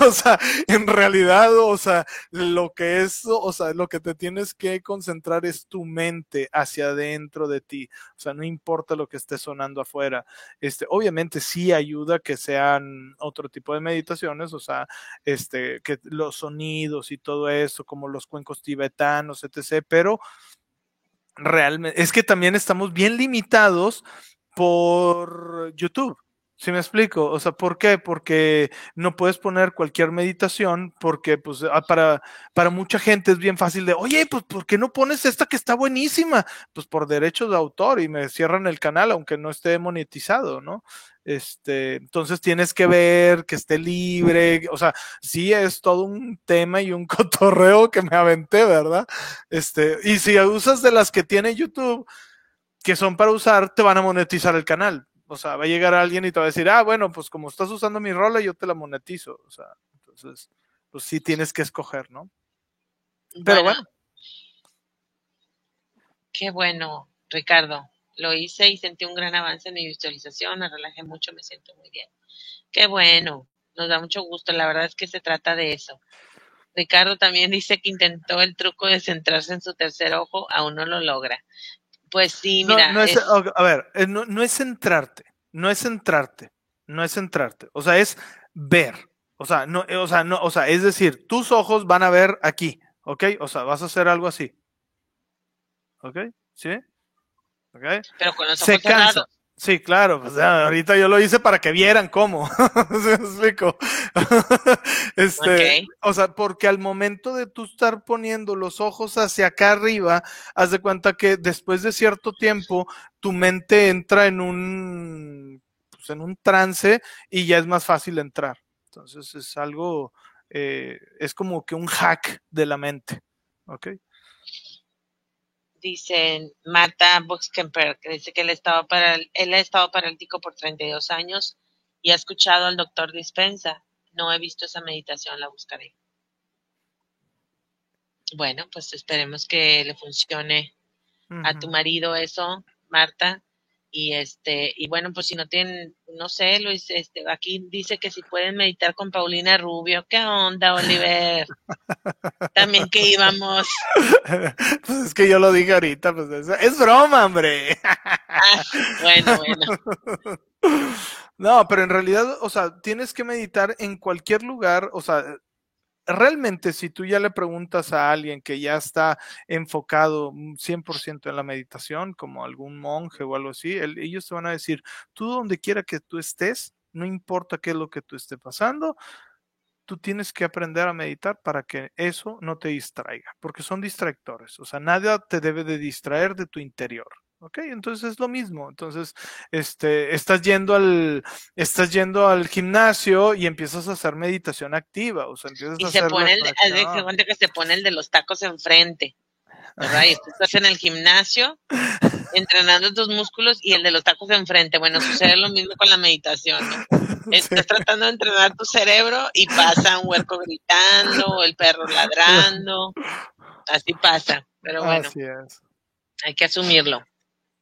o sea, en realidad, o sea, lo que es, o sea, lo que te tienes que concentrar es tu mente hacia adentro de ti, o sea, no importa lo que esté sonando afuera. Este, obviamente sí ayuda que sean otro tipo de meditaciones, o sea, este, que los sonidos y todo eso, como los cuencos tibetanos, etc. Pero realmente, es que también estamos bien limitados por YouTube. ¿Sí me explico? O sea, ¿por qué? Porque no puedes poner cualquier meditación, porque pues ah, para, para mucha gente es bien fácil de, oye, pues ¿por qué no pones esta que está buenísima? Pues por derechos de autor y me cierran el canal aunque no esté monetizado, ¿no? Este, entonces tienes que ver que esté libre, o sea, sí es todo un tema y un cotorreo que me aventé, ¿verdad? Este, y si usas de las que tiene YouTube, que son para usar, te van a monetizar el canal o sea, va a llegar alguien y te va a decir, ah, bueno, pues como estás usando mi rola, yo te la monetizo. O sea, entonces, pues sí tienes que escoger, ¿no? Pero bueno. Qué bueno, Ricardo. Lo hice y sentí un gran avance en mi visualización, me relajé mucho, me siento muy bien. Qué bueno, nos da mucho gusto, la verdad es que se trata de eso. Ricardo también dice que intentó el truco de centrarse en su tercer ojo, aún no lo logra. Pues sí, mira. No, es, a ver, eh, no, es centrarte, no es centrarte, no es centrarte. O sea, es ver. O sea, no, o sea, no, o sea, es decir, tus ojos van a ver aquí, ¿ok? O sea, vas a hacer algo así. ¿Ok? ¿Sí? Pero con los ojos se cansa. Sí, claro, pues ahorita yo lo hice para que vieran cómo. ¿Se explico? este, O sea, porque al momento de tú estar poniendo los ojos hacia acá arriba, haz de cuenta que después de cierto tiempo tu mente entra en un, pues, en un trance y ya es más fácil entrar. Entonces es algo, eh, es como que un hack de la mente. ¿Ok? Dicen Marta Buxkemper, que dice que él, estaba para, él ha estado paralítico por 32 años y ha escuchado al doctor Dispensa. No he visto esa meditación, la buscaré. Bueno, pues esperemos que le funcione a tu marido eso, Marta. Y este, y bueno, pues si no tienen, no sé, Luis, este, aquí dice que si pueden meditar con Paulina Rubio. ¿Qué onda, Oliver? También que íbamos. Pues es que yo lo dije ahorita, pues es, es broma, hombre. Ah, bueno, bueno. No, pero en realidad, o sea, tienes que meditar en cualquier lugar, o sea, realmente si tú ya le preguntas a alguien que ya está enfocado 100% en la meditación, como algún monje o algo así, ellos te van a decir, tú donde quiera que tú estés, no importa qué es lo que tú esté pasando, tú tienes que aprender a meditar para que eso no te distraiga, porque son distractores, o sea, nada te debe de distraer de tu interior. Ok, entonces es lo mismo. Entonces, este, estás yendo al, estás yendo al gimnasio y empiezas a hacer meditación activa. O sea, empiezas y a se hacer pone el, de, que se pone el de los tacos enfrente. ¿Verdad? Y tú estás en el gimnasio entrenando tus músculos y el de los tacos enfrente. Bueno, sucede lo mismo con la meditación, Estás tratando de entrenar tu cerebro y pasa un hueco gritando, el perro ladrando. Así pasa. Pero bueno. Hay que asumirlo.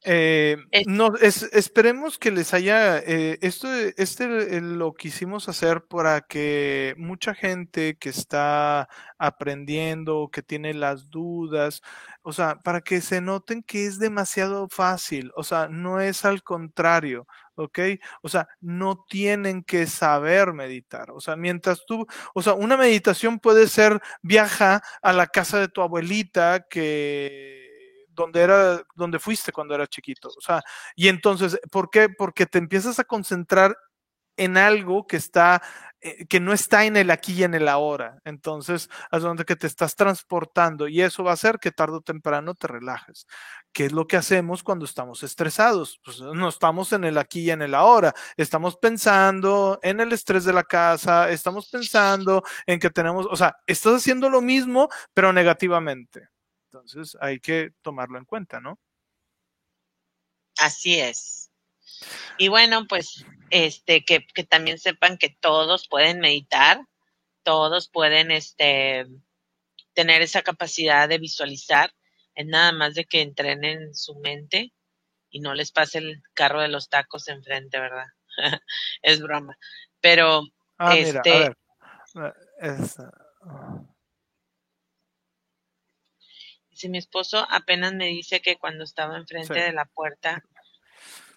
Eh, no, es, esperemos que les haya, eh, esto, este lo quisimos hacer para que mucha gente que está aprendiendo, que tiene las dudas, o sea, para que se noten que es demasiado fácil, o sea, no es al contrario, ¿ok? O sea, no tienen que saber meditar, o sea, mientras tú, o sea, una meditación puede ser viaja a la casa de tu abuelita que donde era, donde fuiste cuando eras chiquito. O sea, y entonces, ¿por qué? Porque te empiezas a concentrar en algo que está, eh, que no está en el aquí y en el ahora. Entonces, es donde que te estás transportando y eso va a hacer que tarde o temprano te relajes. ¿Qué es lo que hacemos cuando estamos estresados? Pues no estamos en el aquí y en el ahora. Estamos pensando en el estrés de la casa, estamos pensando en que tenemos, o sea, estás haciendo lo mismo, pero negativamente. Entonces hay que tomarlo en cuenta, ¿no? Así es. Y bueno, pues este que, también sepan que todos pueden meditar, todos pueden este tener esa capacidad de visualizar, es nada más de que entrenen su mente y no les pase el carro de los tacos enfrente, ¿verdad? es broma. Pero ah, este si mi esposo apenas me dice que cuando estaba enfrente de la puerta,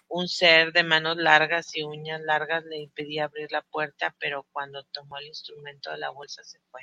un ser de manos largas y uñas largas le impedía abrir la puerta, pero cuando tomó el instrumento de la bolsa se fue.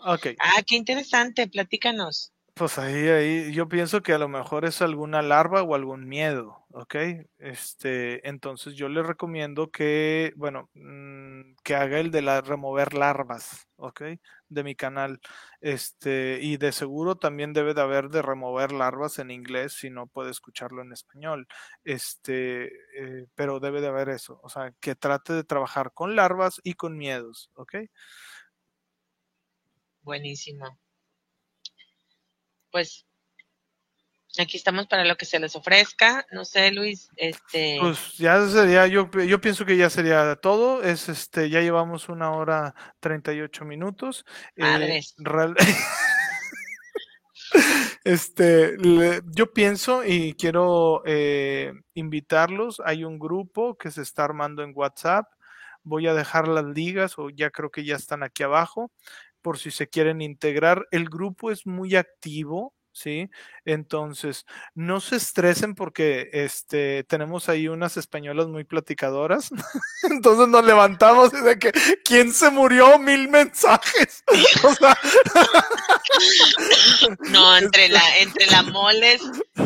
Ok. Ah, qué interesante, platícanos. Pues ahí, ahí, yo pienso que a lo mejor es alguna larva o algún miedo, ¿ok? Este, entonces yo le recomiendo que, bueno, mm, que haga el de la remover larvas, ¿ok? De mi canal. Este, y de seguro también debe de haber de remover larvas en inglés si no puede escucharlo en español. Este, eh, pero debe de haber eso, o sea, que trate de trabajar con larvas y con miedos, ¿ok? Buenísimo pues aquí estamos para lo que se les ofrezca. No sé, Luis, este. Pues ya sería, yo, yo pienso que ya sería todo. Es este, ya llevamos una hora 38 minutos. Eh, este, yo pienso y quiero eh, invitarlos. Hay un grupo que se está armando en WhatsApp. Voy a dejar las ligas o ya creo que ya están aquí abajo por si se quieren integrar. El grupo es muy activo, ¿sí? Entonces, no se estresen porque este, tenemos ahí unas españolas muy platicadoras. Entonces nos levantamos y de que, ¿quién se murió? Mil mensajes. no, entre la, entre la moles,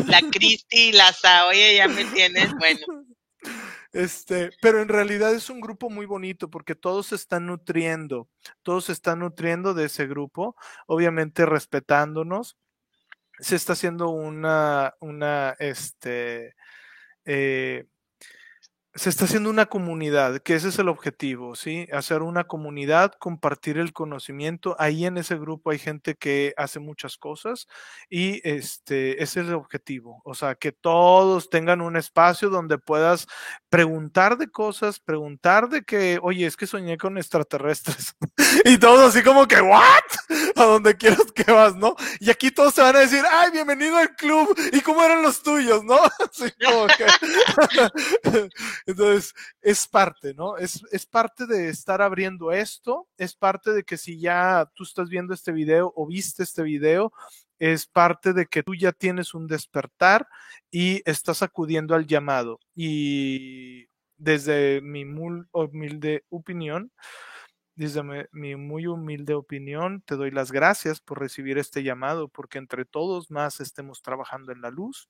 la Cristi y la Sa, oye, ya me tienes, bueno. Este, pero en realidad es un grupo muy bonito porque todos se están nutriendo, todos se están nutriendo de ese grupo, obviamente respetándonos. Se está haciendo una, una, este, eh, se está haciendo una comunidad, que ese es el objetivo, ¿sí? Hacer una comunidad, compartir el conocimiento. Ahí en ese grupo hay gente que hace muchas cosas y este, ese es el objetivo. O sea, que todos tengan un espacio donde puedas preguntar de cosas, preguntar de que, oye, es que soñé con extraterrestres. y todos así como que, ¿what? A donde quieras que vas, ¿no? Y aquí todos se van a decir, ay, bienvenido al club. ¿Y cómo eran los tuyos, no? Así como que... Entonces, es parte, ¿no? Es, es parte de estar abriendo esto, es parte de que si ya tú estás viendo este video o viste este video, es parte de que tú ya tienes un despertar y estás acudiendo al llamado. Y desde mi muy humilde opinión, desde mi muy humilde opinión, te doy las gracias por recibir este llamado, porque entre todos más estemos trabajando en la luz,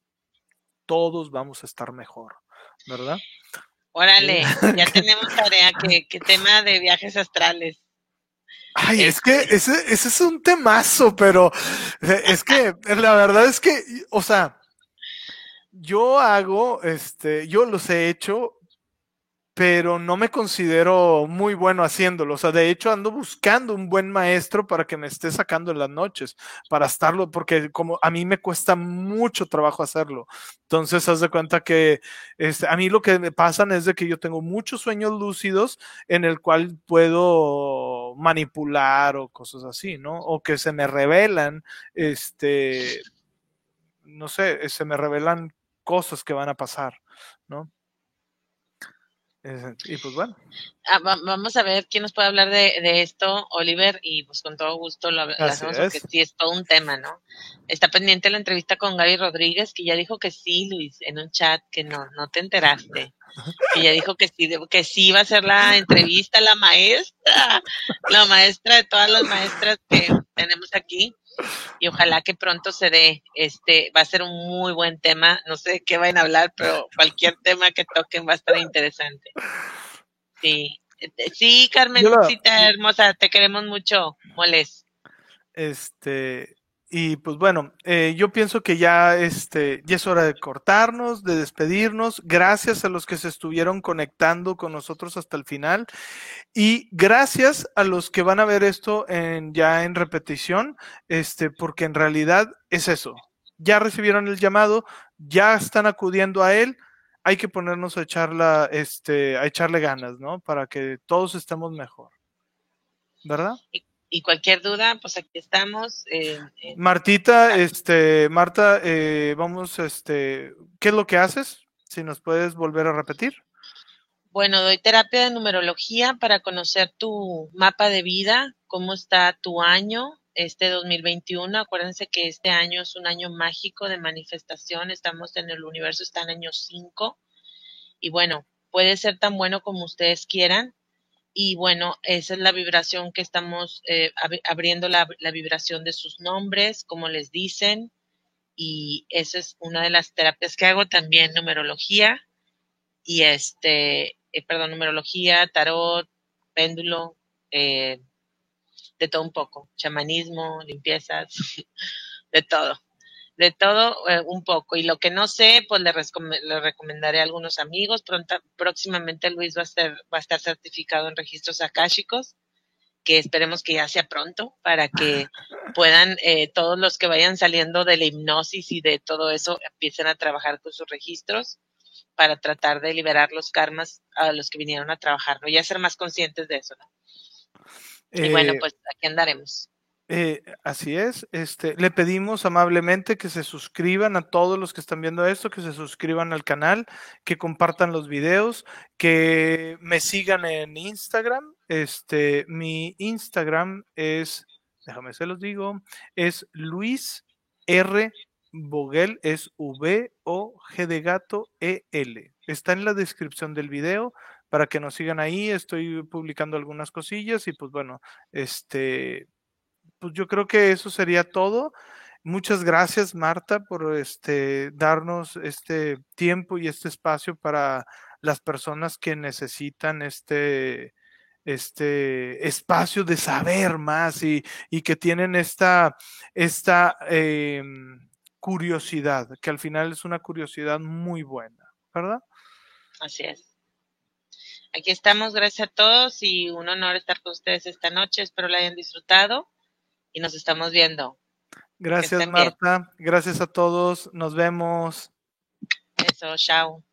todos vamos a estar mejor, ¿verdad? Órale, ya tenemos tarea, que, tema de viajes astrales. Ay, es que este ese, ese es un temazo, pero eh, es que la verdad es que, o sea, yo hago, este, yo los he hecho, pero no me considero muy bueno haciéndolo. O sea, de hecho ando buscando un buen maestro para que me esté sacando en las noches, para estarlo, porque como a mí me cuesta mucho trabajo hacerlo. Entonces, haz de cuenta que este, a mí lo que me pasa es de que yo tengo muchos sueños lúcidos en el cual puedo manipular o cosas así, ¿no? O que se me revelan, este, no sé, se me revelan cosas que van a pasar, ¿no? Y pues bueno. Ah, vamos a ver quién nos puede hablar de, esto, Oliver, y pues con todo gusto lo, hacemos porque sí es todo un tema, ¿no? Está pendiente la entrevista con Gaby Rodríguez, que ya dijo que sí, Luis, en un chat, que no, no te enteraste. Que ya dijo que sí, que sí iba a ser la entrevista, la maestra, la maestra de todas las maestras que tenemos aquí y ojalá que pronto se dé. Este va a ser un muy buen tema. No sé de qué van a hablar, pero cualquier tema que toquen va a estar interesante. Sí, este, sí, Carmencita hermosa, te queremos mucho, moles. Este, y pues bueno, eh, yo pienso que ya, este, ya es hora de cortarnos, de despedirnos. Gracias a los que se estuvieron conectando con nosotros hasta el final. Y gracias a los que van a ver esto en, ya en repetición, este, porque en realidad es eso. Ya recibieron el llamado, ya están acudiendo a él. Hay que ponernos a echarla, este, a echarle ganas, ¿no? Para que todos estemos mejor. ¿Verdad? Y cualquier duda, pues aquí estamos. Martita, este, Marta, eh, vamos, este, ¿qué es lo que haces? Si nos puedes volver a repetir. Bueno, doy terapia de numerología para conocer tu mapa de vida, cómo está tu año, este 2021. Acuérdense que este año es un año mágico de manifestación. Estamos en el universo, está en año 5. Y bueno, puede ser tan bueno como ustedes quieran y bueno, esa es la vibración que estamos eh, abriendo la, vibración de sus nombres, como les dicen, y esa es una de las terapias que hago también, numerología, y este, eh, perdón, numerología, tarot, péndulo, eh, de todo un poco, chamanismo, limpiezas, de todo de todo eh, un poco. Y lo que no sé, pues le, le recomendaré a algunos amigos. Pronto, próximamente Luis va a, ser, va a estar certificado en registros akáshicos, que esperemos que ya sea pronto, para que puedan eh, todos los que vayan saliendo de la hipnosis y de todo eso empiecen a trabajar con sus registros para tratar de liberar los karmas a los que vinieron a trabajar, ¿no? Ya ser más conscientes de eso, ¿no? y bueno, eh, pues aquí andaremos. Eh, así es. Este, le pedimos amablemente que se suscriban a todos los que están viendo esto, que se suscriban al canal, que compartan los videos, que me sigan en Instagram. Este, mi Instagram es, déjame se los digo, es Luis R. Boguel, es V O G de gato E L. Está en la descripción del video para que nos sigan ahí. Estoy publicando algunas cosillas y pues bueno, este pues yo creo que eso sería todo. Muchas gracias, Marta, por este, darnos este tiempo y este espacio para las personas que necesitan este, este espacio de saber más y, y que tienen esta, esta eh, curiosidad, que al final es una curiosidad muy buena, ¿verdad? Así es. Aquí estamos, gracias a todos y un honor estar con ustedes esta noche. Espero la hayan disfrutado y nos estamos viendo. Gracias, Marta. Bien. Gracias a todos. Nos vemos. Eso, chao.